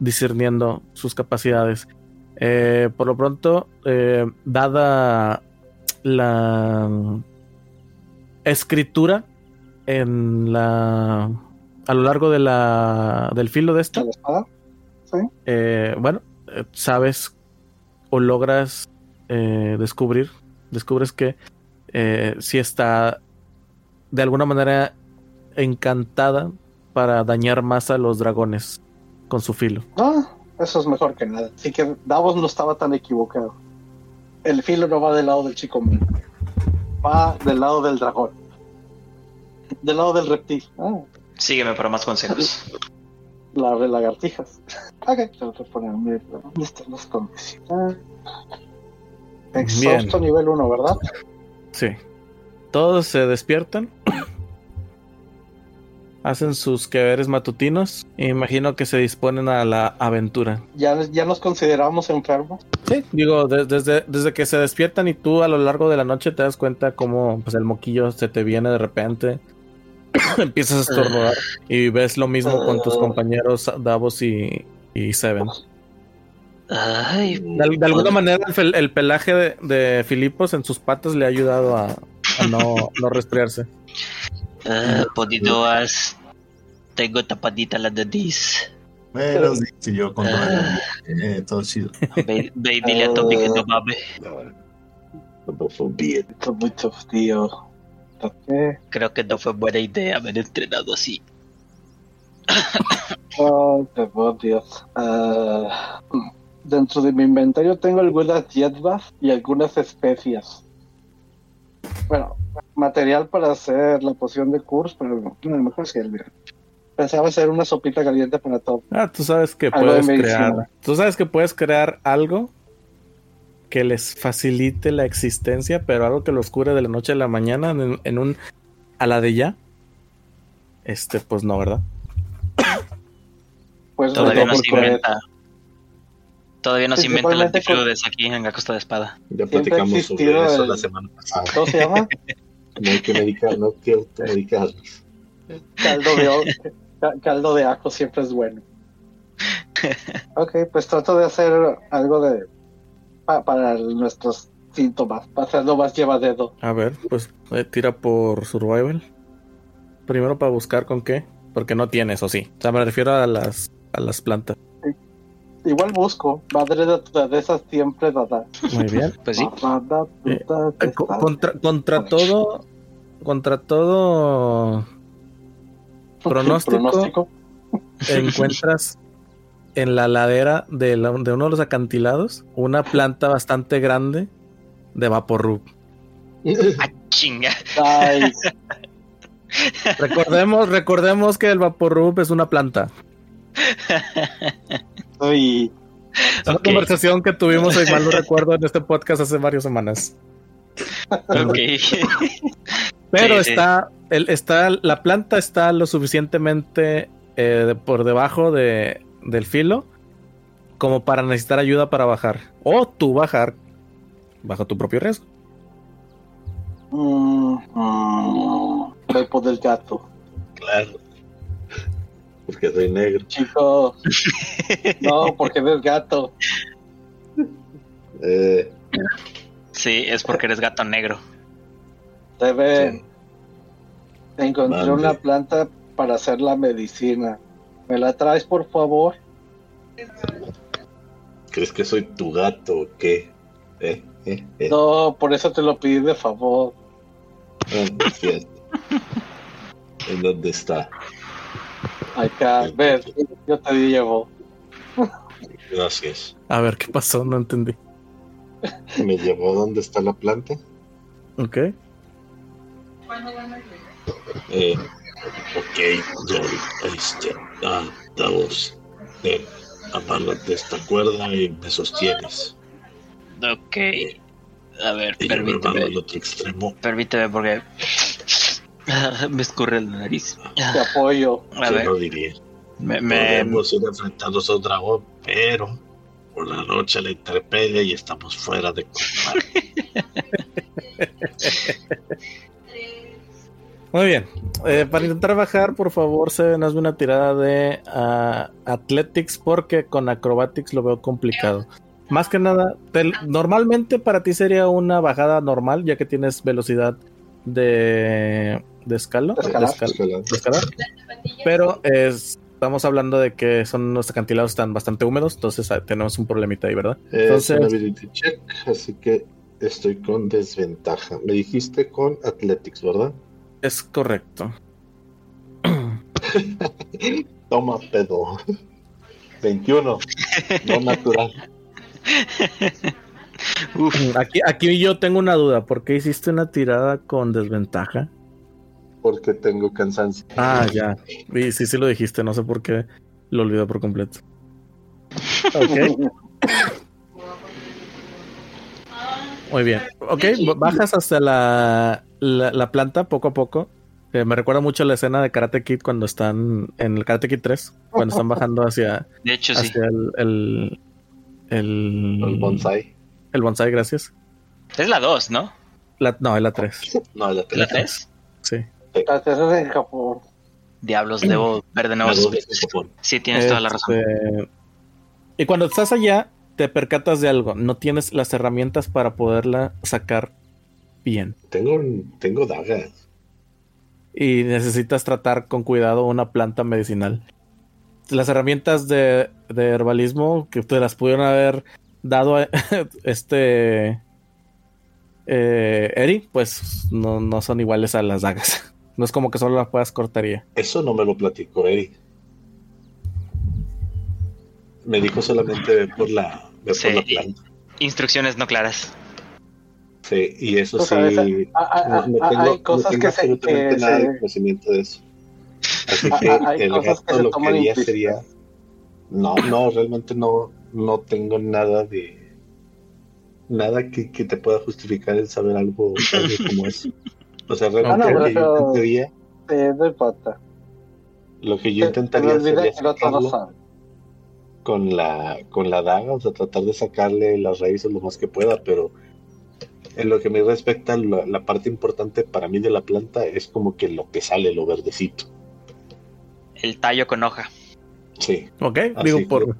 discerniendo sus capacidades. Eh, por lo pronto, eh, dada la escritura en la a lo largo de la del filo de esta, ¿La espada? Sí. eh, bueno, eh, sabes o logras eh, descubrir, descubres que eh, sí está de alguna manera encantada para dañar más a los dragones con su filo. Ah, eso es mejor que nada. Así que Davos no estaba tan equivocado. El filo no va del lado del chico. Va del lado del dragón. Del lado del reptil. Ah, Sígueme para más consejos. las de lagartijas. [laughs] Ok, listas las condiciones. Exhausto nivel 1, ¿verdad? Sí. Todos se despiertan. [clears throat] Hacen sus queveres matutinos. E imagino que se disponen a la aventura. Ya, ya nos consideramos enfermos. Sí, digo, de- desde, desde que se despiertan y tú a lo largo de la noche te das cuenta cómo pues, el moquillo se te viene de repente. Empiezas a estornudar y ves lo mismo con tus compañeros Davos y, y Seven. Ay, De, de alguna manera el, pelaje de, de Filipos en sus patas le ha ayudado a, a no, no resfriarse. ah, podidoas. Tengo tapadita la nariz. Bueno, sí, sí, yo controlo. Eh, todo chido. Ve, ve y dile a Toby que no mames. Es muy tough, tío. ¿Por Creo que no fue buena idea haber entrenado así. [coughs] Oh, demonios. Ah, dentro de mi inventario tengo algunas hierbas y algunas especias. Bueno, material para hacer la poción de Curse, pero no, a lo mejor mira. Pensaba hacer una sopita caliente para todo. Ah, tú sabes que Algo puedes crear. Tú sabes que puedes crear algo que les facilite la existencia, pero algo que los cure de la noche a la mañana en, en un a la de ya. Este, pues no, ¿verdad? [coughs] Pues Todavía no no, se inventa. Todavía no se inventa el antifludes aquí en la Costa de Espada. Ya platicamos sobre eso el- la semana pasada. ¿Cómo se llama? [laughs] No hay que medicar, no hay que automedicarnos. caldo de caldo de ajo siempre es bueno. [laughs] Ok, pues trato de hacer algo de pa- para nuestros síntomas, para hacerlo más llevadero. A ver, pues eh, tira por survival. Primero para buscar con qué, porque no tienes, o sí. O sea, me refiero a las a las plantas. Igual busco, madre de naturaleza siempre da. Muy bien. [laughs] Pues sí. Eh, Co- contra, contra todo, contra todo [laughs] pronóstico. pronóstico. encuentras en la ladera de, la- de uno de los acantilados una planta bastante grande de Vaporub. [laughs] Ah, chinga. Nice. [laughs] Recordemos, recordemos que el Vaporub es una planta. Uy, Es una conversación que tuvimos, si mal no recuerdo, en este podcast hace varias semanas. Ok. [laughs] Pero Sí, sí. está, el, está, la planta está lo suficientemente eh, de- por debajo de, del filo como para necesitar ayuda para bajar. O tú bajar bajo tu propio riesgo. mm, mm, voy por el gato. Claro. Porque soy negro. Chicos. No, porque eres gato. Eh, Sí, es porque eres gato negro. Deben. Encontré Mande. una planta para hacer la medicina. ¿Me la traes, por favor? ¿Crees que soy tu gato o qué? Eh, eh, eh. No, por eso te lo pedí de favor. Ah, es cierto. ¿En dónde está? Acá, ven, yo te llevo. Gracias. A ver, ¿qué pasó? No entendí. ¿Me llevó dónde está la planta? Ok. Eh, ok, Dory, este, ah, Davos, eh, amárrate esta cuerda y me sostienes. Ok. A ver, Y permíteme. al otro extremo. Permíteme porque. [laughs] me escurre la nariz. Te [laughs] apoyo. A ¿Quién ver, lo diría? me, me- Podemos ir enfrentados a un dragón, pero por la noche la interpedia y estamos fuera de combate. [laughs] Muy bien. Eh, para intentar bajar, por favor, se hazme una tirada de ah, Athletics porque con Acrobatics lo veo complicado. Más que nada, te- normalmente para ti sería una bajada normal, ya que tienes velocidad de, de escalo, De escalar. escal- de escalar. Pero es- estamos hablando de que son los acantilados están bastante húmedos, entonces ah, tenemos un problemita ahí, ¿verdad? Es Entonces- ability check, así que estoy con desventaja. Me dijiste con Athletics, ¿verdad? Es correcto. [laughs] Toma pedo. 21. No natural. Uf, Aquí, aquí yo tengo una duda. ¿Por qué hiciste una tirada con desventaja? Porque tengo cansancio. Ah, ya. Y sí, sí lo dijiste. No sé por qué lo olvidé por completo. Ok, [laughs] muy bien. Ok, bajas hasta la, la, la planta poco a poco. Eh, me recuerda mucho la escena de Karate Kid cuando están en el Karate Kid 3, cuando están bajando hacia, de hecho, sí. el, el, el, El bonsai. el bonsai, gracias. Es la 2, ¿no? La, no, es la 3. No, la ¿La tengo. 3? Sí. La tercera en Japón. Diablos, debo ver de nuevo. La es. Sí, tienes toda la razón. Este, Y cuando estás allá, te percatas de algo. No tienes las herramientas para poderla sacar bien. Tengo, tengo dagas. Y necesitas tratar con cuidado una planta medicinal. Las herramientas de, de herbalismo que te las pudieron haber dado a [laughs] este eh, Eri, pues no, no son iguales a las dagas. [laughs] No es como que solo las puedas cortar y ya. Eso no me lo platicó Eric. Me dijo solamente por la, Sí. por la planta. Instrucciones no claras. Sí, y eso sí. no, no tengo, hay cosas no tengo que absolutamente que nada se- de conocimiento de eso. Así que hay el cosas que se lo toman quería implícitas. sería. No, no, realmente no, no tengo nada de. Nada que, que te pueda justificar el saber algo, como eso. O sea, realmente Ah, no, lo que yo intentaría, lo que yo intentaría sería que sacarlo con la, con la daga, o sea, tratar de sacarle las raíces lo más que pueda, pero en lo que me respecta, la, la parte importante para mí de la planta es como que lo que sale, lo verdecito. El tallo con hoja. Sí, Ok, Así digo por.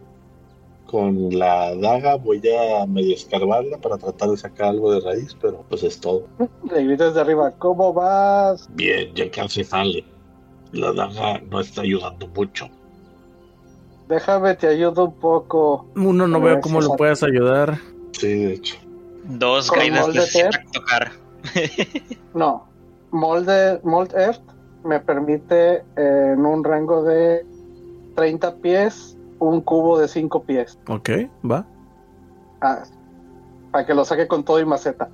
con la daga voy a medio escarbarla para tratar de sacar algo de raíz, pero pues es todo. Le gritas de arriba, ¿cómo vas? Bien, ya casi sale. La daga no está ayudando mucho. Déjame, te ayudo un poco. Uno, no veo cómo lo puedes ayudar. Sí, de hecho. Dos ¿Con guidance molde necesitan Ter? tocar. [laughs] No, Molde, Mold Earth me permite eh, en un rango de 30 pies un cubo de cinco pies. Ok, va. Ah, para que lo saque con todo y maceta.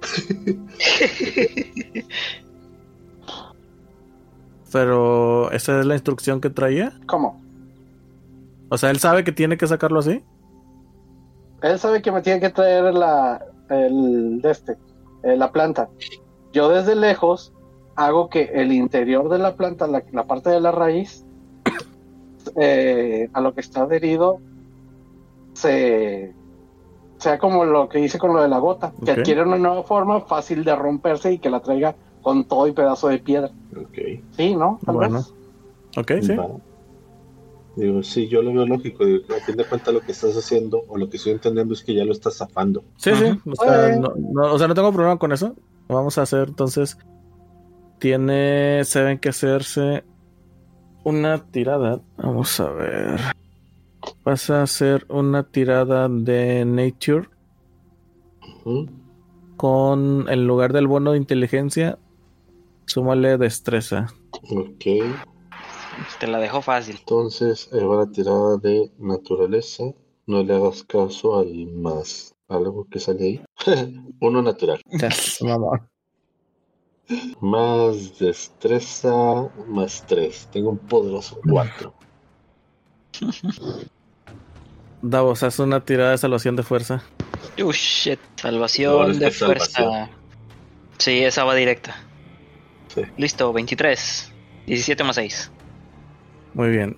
[laughs] Pero, ¿esa es la instrucción que traía? ¿Cómo? O sea, él sabe que tiene que sacarlo así. Él sabe que me tiene que traer la, el, de este, eh, la planta. Yo desde lejos hago que el interior de la planta, la, la parte de la raíz, [coughs] eh, a lo que está adherido, se, sea como lo que hice con lo de la gota, que adquiere una nueva forma fácil de romperse y que la traiga con todo y pedazo de piedra. Sí, ¿no? Tal Bueno. vez. Ok, sí. Digo, sí, yo lo veo lógico. Digo, a fin de cuentas, lo que estás haciendo o lo que estoy entendiendo es que ya lo estás zafando. Sí, sí. Ajá. O sea, no, no- o sea, no tengo problema con eso. Vamos a hacer entonces. Tiene. Se ven que hacerse una tirada. Vamos a ver. Vas a hacer una tirada de Nature con. En lugar del bono de inteligencia, súmale destreza. Ok. Te la dejo fácil. Entonces, eh, va la tirada de naturaleza. No le hagas caso al más. Algo que sale ahí. [laughs] Uno natural. [laughs] Yes. Más destreza, más tres. Tengo un poderoso cuatro. [laughs] Davos, haz una tirada de salvación de fuerza. Uh, shit. Salvación es de fuerza. salvación. Sí, esa va directa. Sí. Listo, 23. 17 más 6. Muy bien.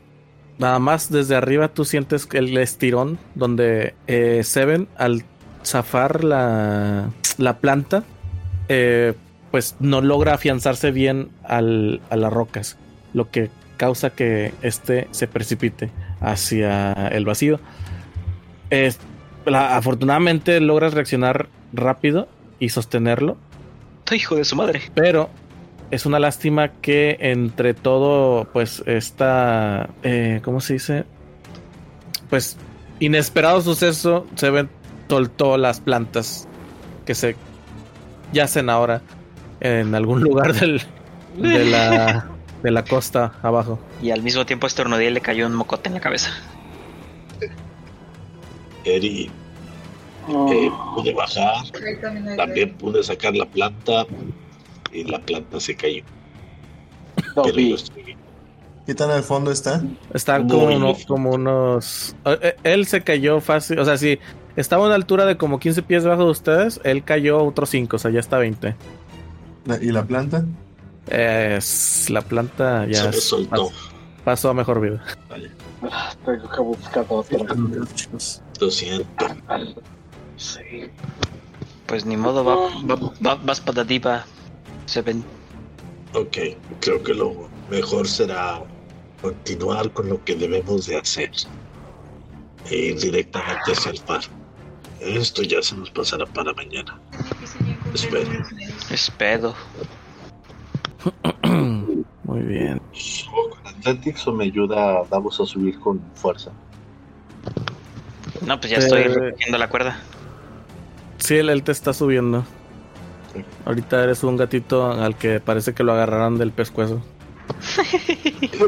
Nada más desde arriba tú sientes el estirón donde eh, Seven al zafar la, la planta eh, pues no logra afianzarse bien al- a las rocas, lo que causa que este se precipite hacia el vacío. La- afortunadamente logras reaccionar rápido y sostenerlo, Hijo de su madre. pero es una lástima que entre todo, pues, esta, eh, ¿cómo se dice? Pues, inesperado suceso, se ven soltó las plantas que se yacen ahora en algún [laughs] lugar del, de, la, de la costa abajo. Y al mismo tiempo estornudé y le cayó un mocote en la cabeza. Eri, Oh, eh, pude bajar. También También pude sacar la planta. Y la planta se cayó. Pero yo estoy- ¿Qué tan al fondo está? Están como, uno- como unos... eh, eh, Él se cayó fácil, o sea, si estaba a una altura de como 15 pies debajo de ustedes, él cayó otros 5, o sea, ya está 20. La- ¿Y la planta? Es- la planta ya se soltó. pas- pasó a mejor vida. Ah, Tengo que buscar otra. Lo siento. Sí. Pues ni modo, va, va- va- vas patatipa. Se ven. Ok, creo que lo mejor será continuar con lo que debemos de hacer. E ir directamente hacia el faro. Esto ya se nos pasará para mañana. Espera. Es pedo. [clears throat] Muy bien. ¿Subo con Athletics o me ayuda Davos a subir con fuerza? No, pues ya estoy Eh, recogiendo la cuerda. Sí, él, él te está subiendo. Ahorita eres un gatito al que parece que lo agarrarán del pescuezo. [laughs]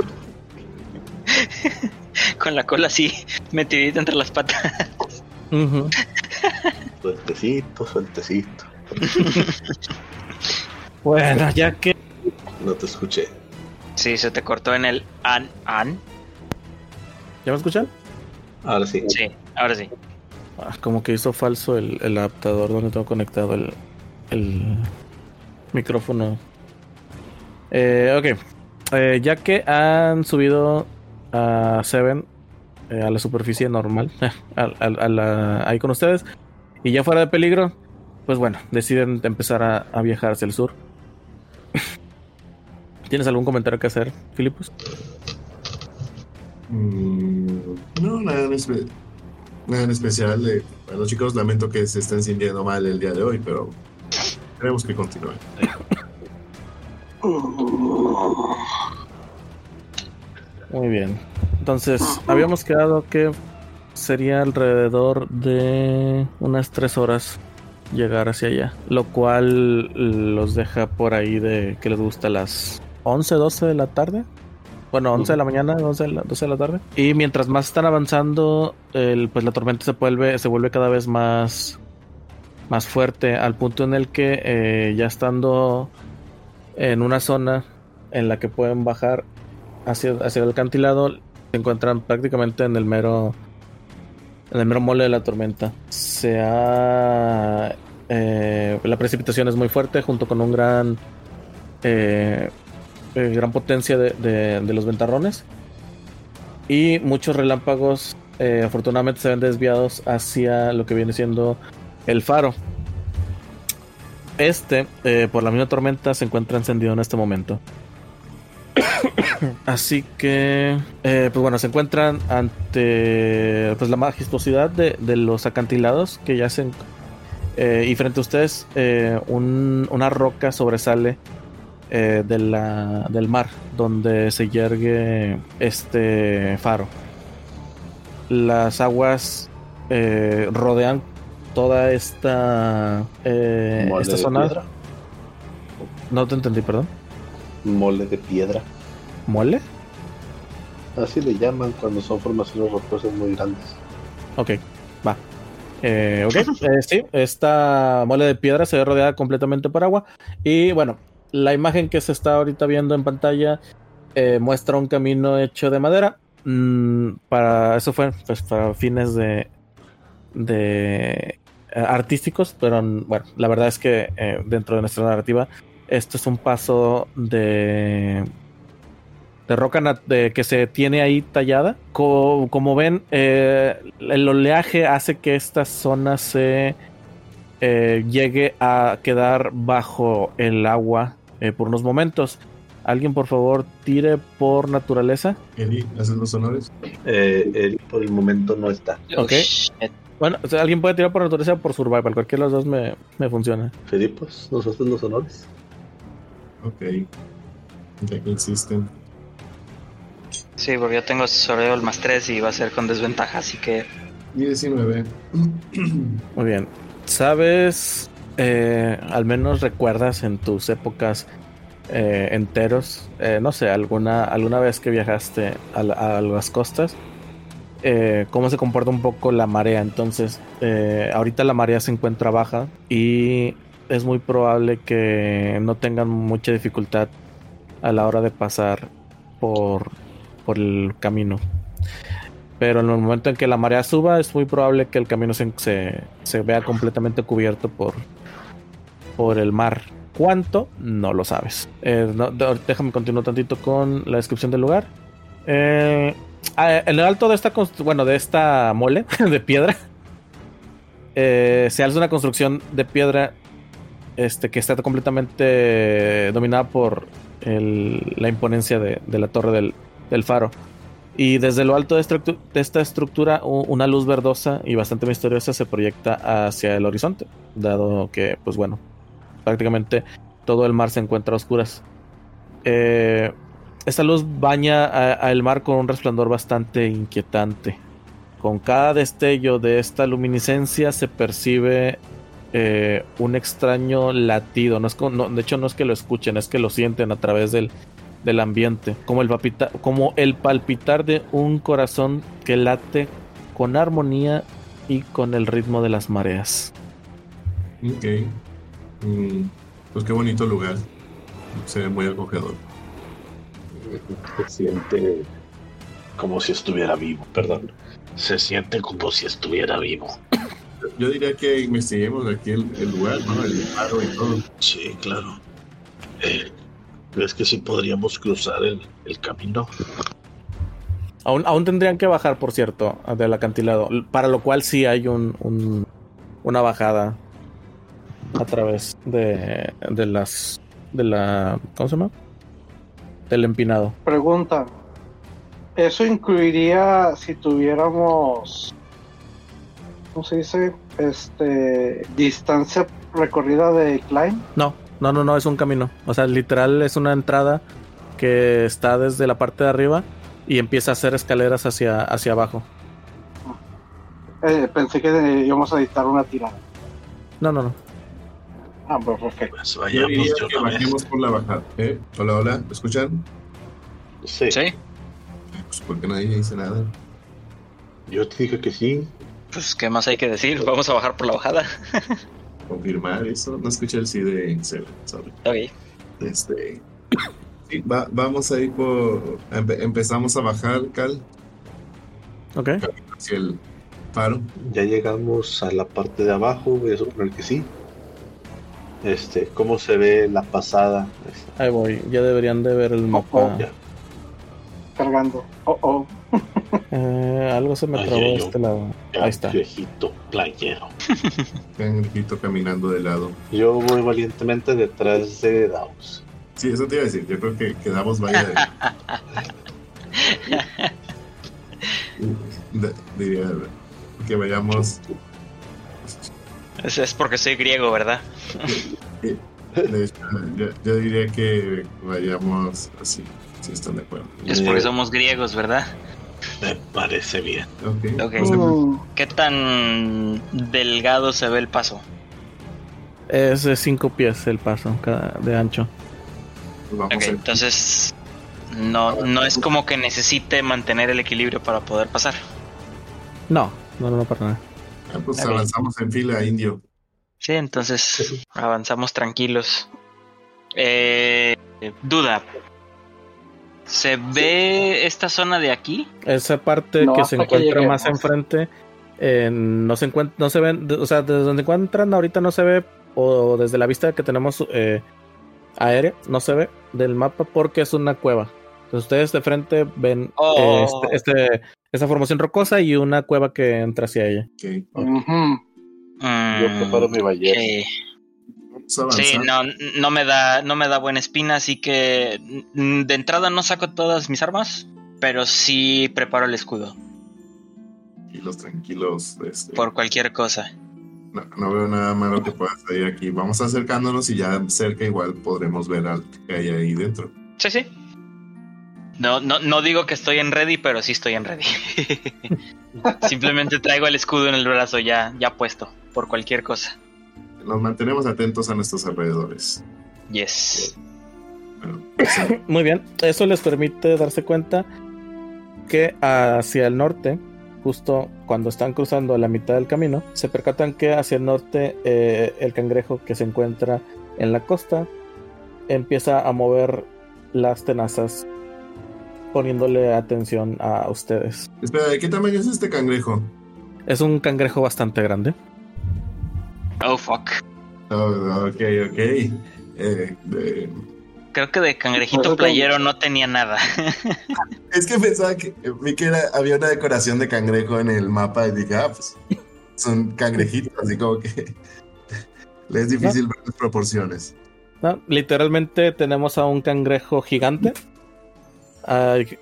Con la cola así, metidita entre las patas. Ujú. Sueltecito, sueltecito. [laughs] Bueno, ya que... No te escuché. Sí, se te cortó en el an, an. ¿Ya me escuchan? Ahora sí. Sí, ahora sí. Ah, como que hizo falso el, el adaptador donde tengo conectado el, el micrófono. Eh, ok. Eh, ya que han subido a Seven eh, a la superficie normal, [laughs] a- a- a ahí con ustedes, y ya fuera de peligro, pues bueno, deciden empezar a, a viajar hacia el sur. [laughs] ¿Tienes algún comentario que hacer, Filipus? Mm, no, nada en, nada especial. eh, bueno, chicos, lamento que se estén sintiendo mal el día de hoy, pero queremos que continúen. Muy bien. Entonces, habíamos quedado que sería alrededor de unas tres horas llegar hacia allá. Lo cual los deja por ahí de que les gusta las 11, 12 de la tarde. Bueno, 11 de la mañana, 11 de la, 12 de la tarde. Y mientras más están avanzando, el, pues la tormenta se vuelve, se vuelve cada vez más, más fuerte, al punto en el que eh, ya estando en una zona en la que pueden bajar hacia, hacia el acantilado, se encuentran prácticamente en el mero en el mero mole de la tormenta. Se ha eh, la precipitación es muy fuerte junto con un gran eh, gran potencia de, de- de los ventarrones y muchos relámpagos afortunadamente se ven desviados hacia lo que viene siendo el faro. Este, eh, por la misma tormenta, se encuentra encendido en este momento. [coughs] Así que, eh, pues bueno, se encuentran ante pues, la majestuosidad de, de los acantilados que yacen. eh, y frente a ustedes, eh, un- una roca sobresale de la- del mar, donde se yergue este faro. Las aguas rodean toda esta, eh, esta zona. piedra. No te entendí, perdón. Mole de piedra. ¿Mole? Así le llaman cuando son formaciones rocosas muy grandes. Ok, va. Eh, ok, [laughs] eh, sí, esta mole de piedra se ve rodeada completamente por agua. Y bueno, la imagen que se está ahorita viendo en pantalla eh, muestra un camino hecho de madera. Mm, para eso fue pues, para fines de, de artísticos, pero bueno, la verdad es que eh, dentro de nuestra narrativa esto es un paso de de roca de, que se tiene ahí tallada. Co- como ven, eh, el oleaje hace que esta zona se eh, llegue a quedar bajo el agua eh, por unos momentos. Alguien, por favor, tire por naturaleza. Eli, ¿haces los honores? Eh, él por el momento no está. Ok. Shit. Bueno, o sea, alguien puede tirar por naturaleza o por survival. Cualquiera de los dos me, me funciona. Filipos, ¿nos haces los honores? Ok. Ya que insisten. Sí, porque yo tengo survival más 3 y va a ser con desventaja, así que Y 19. [clears throat] Muy bien. ¿Sabes? eh, al menos recuerdas en tus épocas eh, enteros, eh, no sé, alguna, alguna vez que viajaste a, la- a las costas, eh, cómo se comporta un poco la marea. Entonces, eh, ahorita la marea se encuentra baja y es muy probable que no tengan mucha dificultad a la hora de pasar por, por el camino. Pero en el momento en que la marea suba, es muy probable que el camino se, se- se vea completamente cubierto por, por el mar. ¿Cuánto? No lo sabes. Eh, déjame continuar tantito con la descripción del lugar. Eh, en el alto de esta, de esta mole [laughs] de piedra, eh, se alza una construcción de piedra este, que está completamente dominada por la imponencia de, la torre del, faro. Y desde lo alto de, de esta estructura, una luz verdosa y bastante misteriosa se proyecta hacia el horizonte, dado que, pues bueno, prácticamente todo el mar se encuentra a oscuras. Eh, esta luz baña al mar con un resplandor bastante inquietante. Con cada destello de esta luminiscencia se percibe eh, un extraño latido. No es co- no, de hecho, no es que lo escuchen, es que lo sienten a través del, del ambiente, como el, papita- como el palpitar de un corazón que late con armonía y con el ritmo de las mareas. Ok. Mm, pues qué bonito lugar. Se ve muy acogedor. Se siente como si estuviera vivo, perdón. Se siente como si estuviera vivo. [coughs] Yo diría que investiguemos aquí el, el lugar, ¿no? El faro y todo. Sí, claro. Eh, ¿Crees que sí podríamos cruzar el, el camino? Aún, aún tendrían que bajar, por cierto, del acantilado, para lo cual sí hay un, un- una bajada a través de, de las de la ¿cómo se llama? Del empinado. Pregunta. ¿Eso incluiría si tuviéramos, ¿cómo se dice? Este, distancia recorrida de climb? No, no, no, no, es un camino. O sea, literal es una entrada que está desde la parte de arriba y empieza a hacer escaleras hacia, hacia abajo. Eh, pensé que íbamos a dictar una tirada. No, no, no. Ah, pues perfecto. Pues Yo vayamos diría que bajemos por la bajada. ¿eh? Hola, hola, ¿me escuchan? Sí, Sí, Pues porque nadie dice nada. yo te dije que sí. pues qué más hay que decir. Vamos a bajar por la bajada. [laughs] Confirmar eso. No escuché el sí de Seven, sorry. Ok. Este. sí, va- vamos a ir por. empe- empezamos a bajar, Cal, Ok. hacia el faro. Ya llegamos a la parte de abajo, voy a suponer que sí. Este, ¿cómo se ve la pasada? Ahí voy. Ya deberían de ver el mapa. Cargando. Oh, oh. [laughs] Eh, algo se me Ay, trabó de este lado. Ahí está. Viejito playero. [laughs] Cangrejito caminando de lado. Yo voy valientemente detrás de Daos. Sí, eso te iba a decir. Yo creo que quedamos vaya de. [laughs] de- diría que vayamos. Es, es porque soy griego, ¿verdad? [laughs] yo, yo diría que vayamos así, si están de acuerdo. Es porque Eh, somos griegos, ¿verdad? Me parece bien. Ok. Ok. pues, ¿Qué tan delgado se ve el paso? Es de 5 pies el paso cada- de ancho. entonces no, no es como que necesite mantener el equilibrio para poder pasar. No, no, no, no para nada. Ah, pues avanzamos en fila, indio. Sí, entonces avanzamos tranquilos. Eh, duda. ¿Se ve esta zona de aquí? Esa parte No, que se que encuentra más enfrente eh, no se encuentra, no se ven, o sea, desde donde encuentran ahorita no se ve, o desde la vista que tenemos eh, aérea, no se ve del mapa porque es una cueva. Entonces ustedes de frente ven Oh. eh, este, este- esta formación rocosa y una cueva que entra hacia ella. Ok, ujú. Yo Mm, preparo mi ballesta. ok. vamos a avanzar. Sí, no, no me da, no me da buena espina, así que mm, de entrada no saco todas mis armas, pero sí preparo el escudo Y los tranquilos. Este, por cualquier cosa. no, no veo nada malo que pueda salir aquí. Vamos acercándonos y ya cerca igual podremos ver al que hay ahí dentro. Sí, sí. No, no, no digo que estoy en ready, pero sí estoy en ready. [laughs] Simplemente traigo el escudo en el brazo ya, ya puesto, por cualquier cosa. Nos mantenemos atentos a nuestros alrededores. Yes. Bueno, sí, [laughs] Muy bien, eso les permite darse cuenta que hacia el norte, justo cuando están cruzando la mitad del camino, se percatan que hacia el norte eh, el cangrejo que se encuentra en la costa empieza a mover las tenazas poniéndole atención a ustedes. Espera, ¿de qué tamaño es este cangrejo? Es un cangrejo bastante grande. Oh, fuck. Oh, ok, ok. Eh, Creo que de cangrejito playero no tenía nada. [laughs] Es que pensaba que vi que era- había una decoración de cangrejo en el mapa y dije, ah, pues son cangrejitos, así como que [laughs] le es difícil ver las proporciones. ¿no? Literalmente tenemos a un cangrejo gigante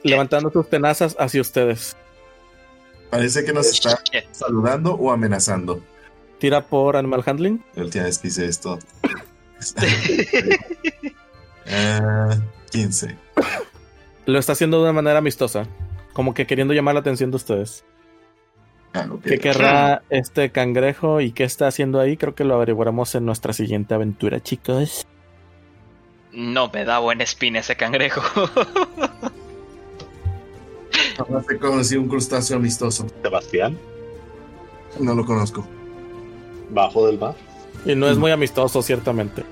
levantando sus tenazas hacia ustedes. Parece que nos está saludando o amenazando. Tira por Animal Handling. La última vez que hice esto. [laughs] Ah, 15. Lo está haciendo de una manera amistosa. Como que queriendo llamar la atención de ustedes. Ah. ¿Qué querrá este cangrejo y qué está haciendo ahí? Creo que lo averiguaremos en nuestra siguiente aventura, chicos. No me da buena espina ese cangrejo. [laughs] Decir un crustáceo amistoso. Sebastián, No lo conozco. bajo del mar. Y no es muy amistoso, ciertamente.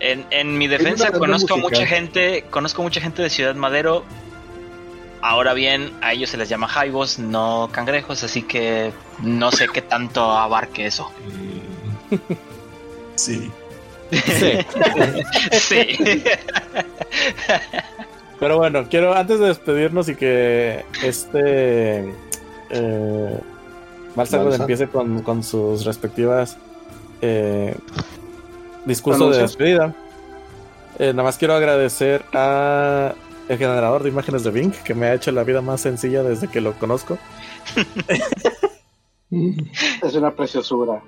En, en mi defensa conozco a musical. mucha gente, conozco mucha gente de Ciudad Madero. Ahora bien, a ellos se les llama jaibos, no cangrejos, así que no sé qué tanto abarque eso. Sí. Sí. [laughs] sí. [laughs] Pero bueno, quiero antes de despedirnos y que este eh, empiece con, con sus respectivas eh, discursos de despedida. eh, nada más quiero agradecer a el generador de imágenes de Bing que me ha hecho la vida más sencilla desde que lo conozco. [laughs] Es una preciosura.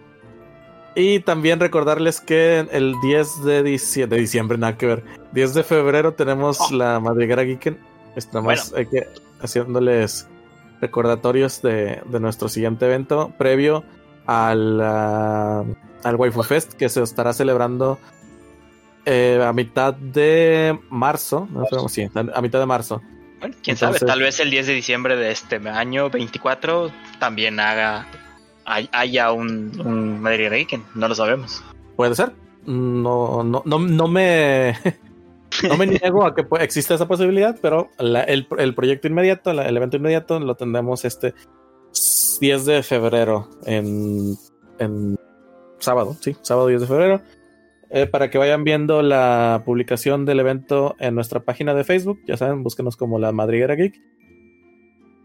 Y también recordarles que el 10 de diciembre, de diciembre, nada que ver, 10 de febrero tenemos Oh. la Madriguera Geeken. Estamos que, haciéndoles recordatorios de, de nuestro siguiente evento previo al, ah, al Waifu Fest que se estará celebrando eh, a mitad de marzo. No si, a mitad de marzo. Bueno, quién Entonces- sabe, tal vez el 10 de diciembre de este año 24 también haga hay- haya un, un Madrid no lo sabemos. Puede ser. No, no, no, no me. [laughs] No me niego a que exista esa posibilidad, pero la- el, el proyecto inmediato, el evento inmediato, lo tendremos este 10 de febrero en, en sábado, sí, sábado 10 de febrero. Eh, para que vayan viendo la publicación del evento en nuestra página de Facebook, ya saben, búsquenos como la Madriguera Geek.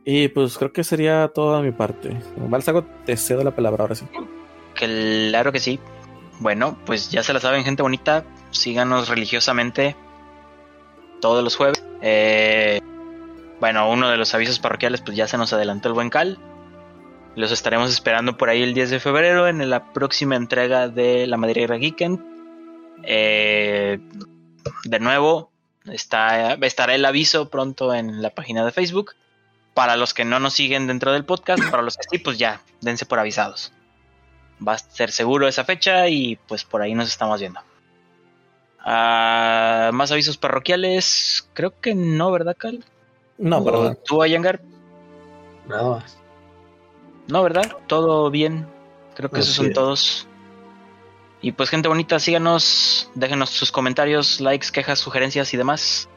Y pues creo que sería toda mi parte. Balsago, te cedo la palabra ahora sí. Claro que sí. Bueno, pues ya se la saben, gente bonita. Síganos religiosamente todos los jueves. Eh, bueno, uno de los avisos parroquiales, pues ya se nos adelantó el buen Cal. Los estaremos esperando por ahí el 10 de febrero en la próxima entrega de la Madriguera Geekend. Eh, de nuevo, está, estará el aviso pronto en la página de Facebook. Para los que no nos siguen dentro del podcast, para los que sí, pues ya, dense por avisados va a ser seguro esa fecha y pues por ahí nos estamos viendo. Ah, más avisos parroquiales, creo que no, ¿verdad, Cal? No, nada. ¿Tú, Ayangar? Nada más. No, ¿verdad? Todo bien. Creo que esos son todos. Y pues gente bonita, síganos, déjenos sus comentarios, likes, quejas, sugerencias y demás.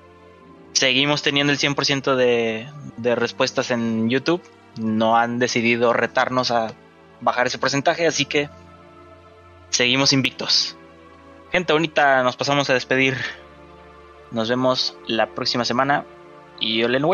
Seguimos teniendo el 100% de, de respuestas en YouTube. No han decidido retarnos a bajar ese porcentaje, así que seguimos invictos. Gente bonita, nos pasamos a despedir. Nos vemos la próxima semana. Y ole, no.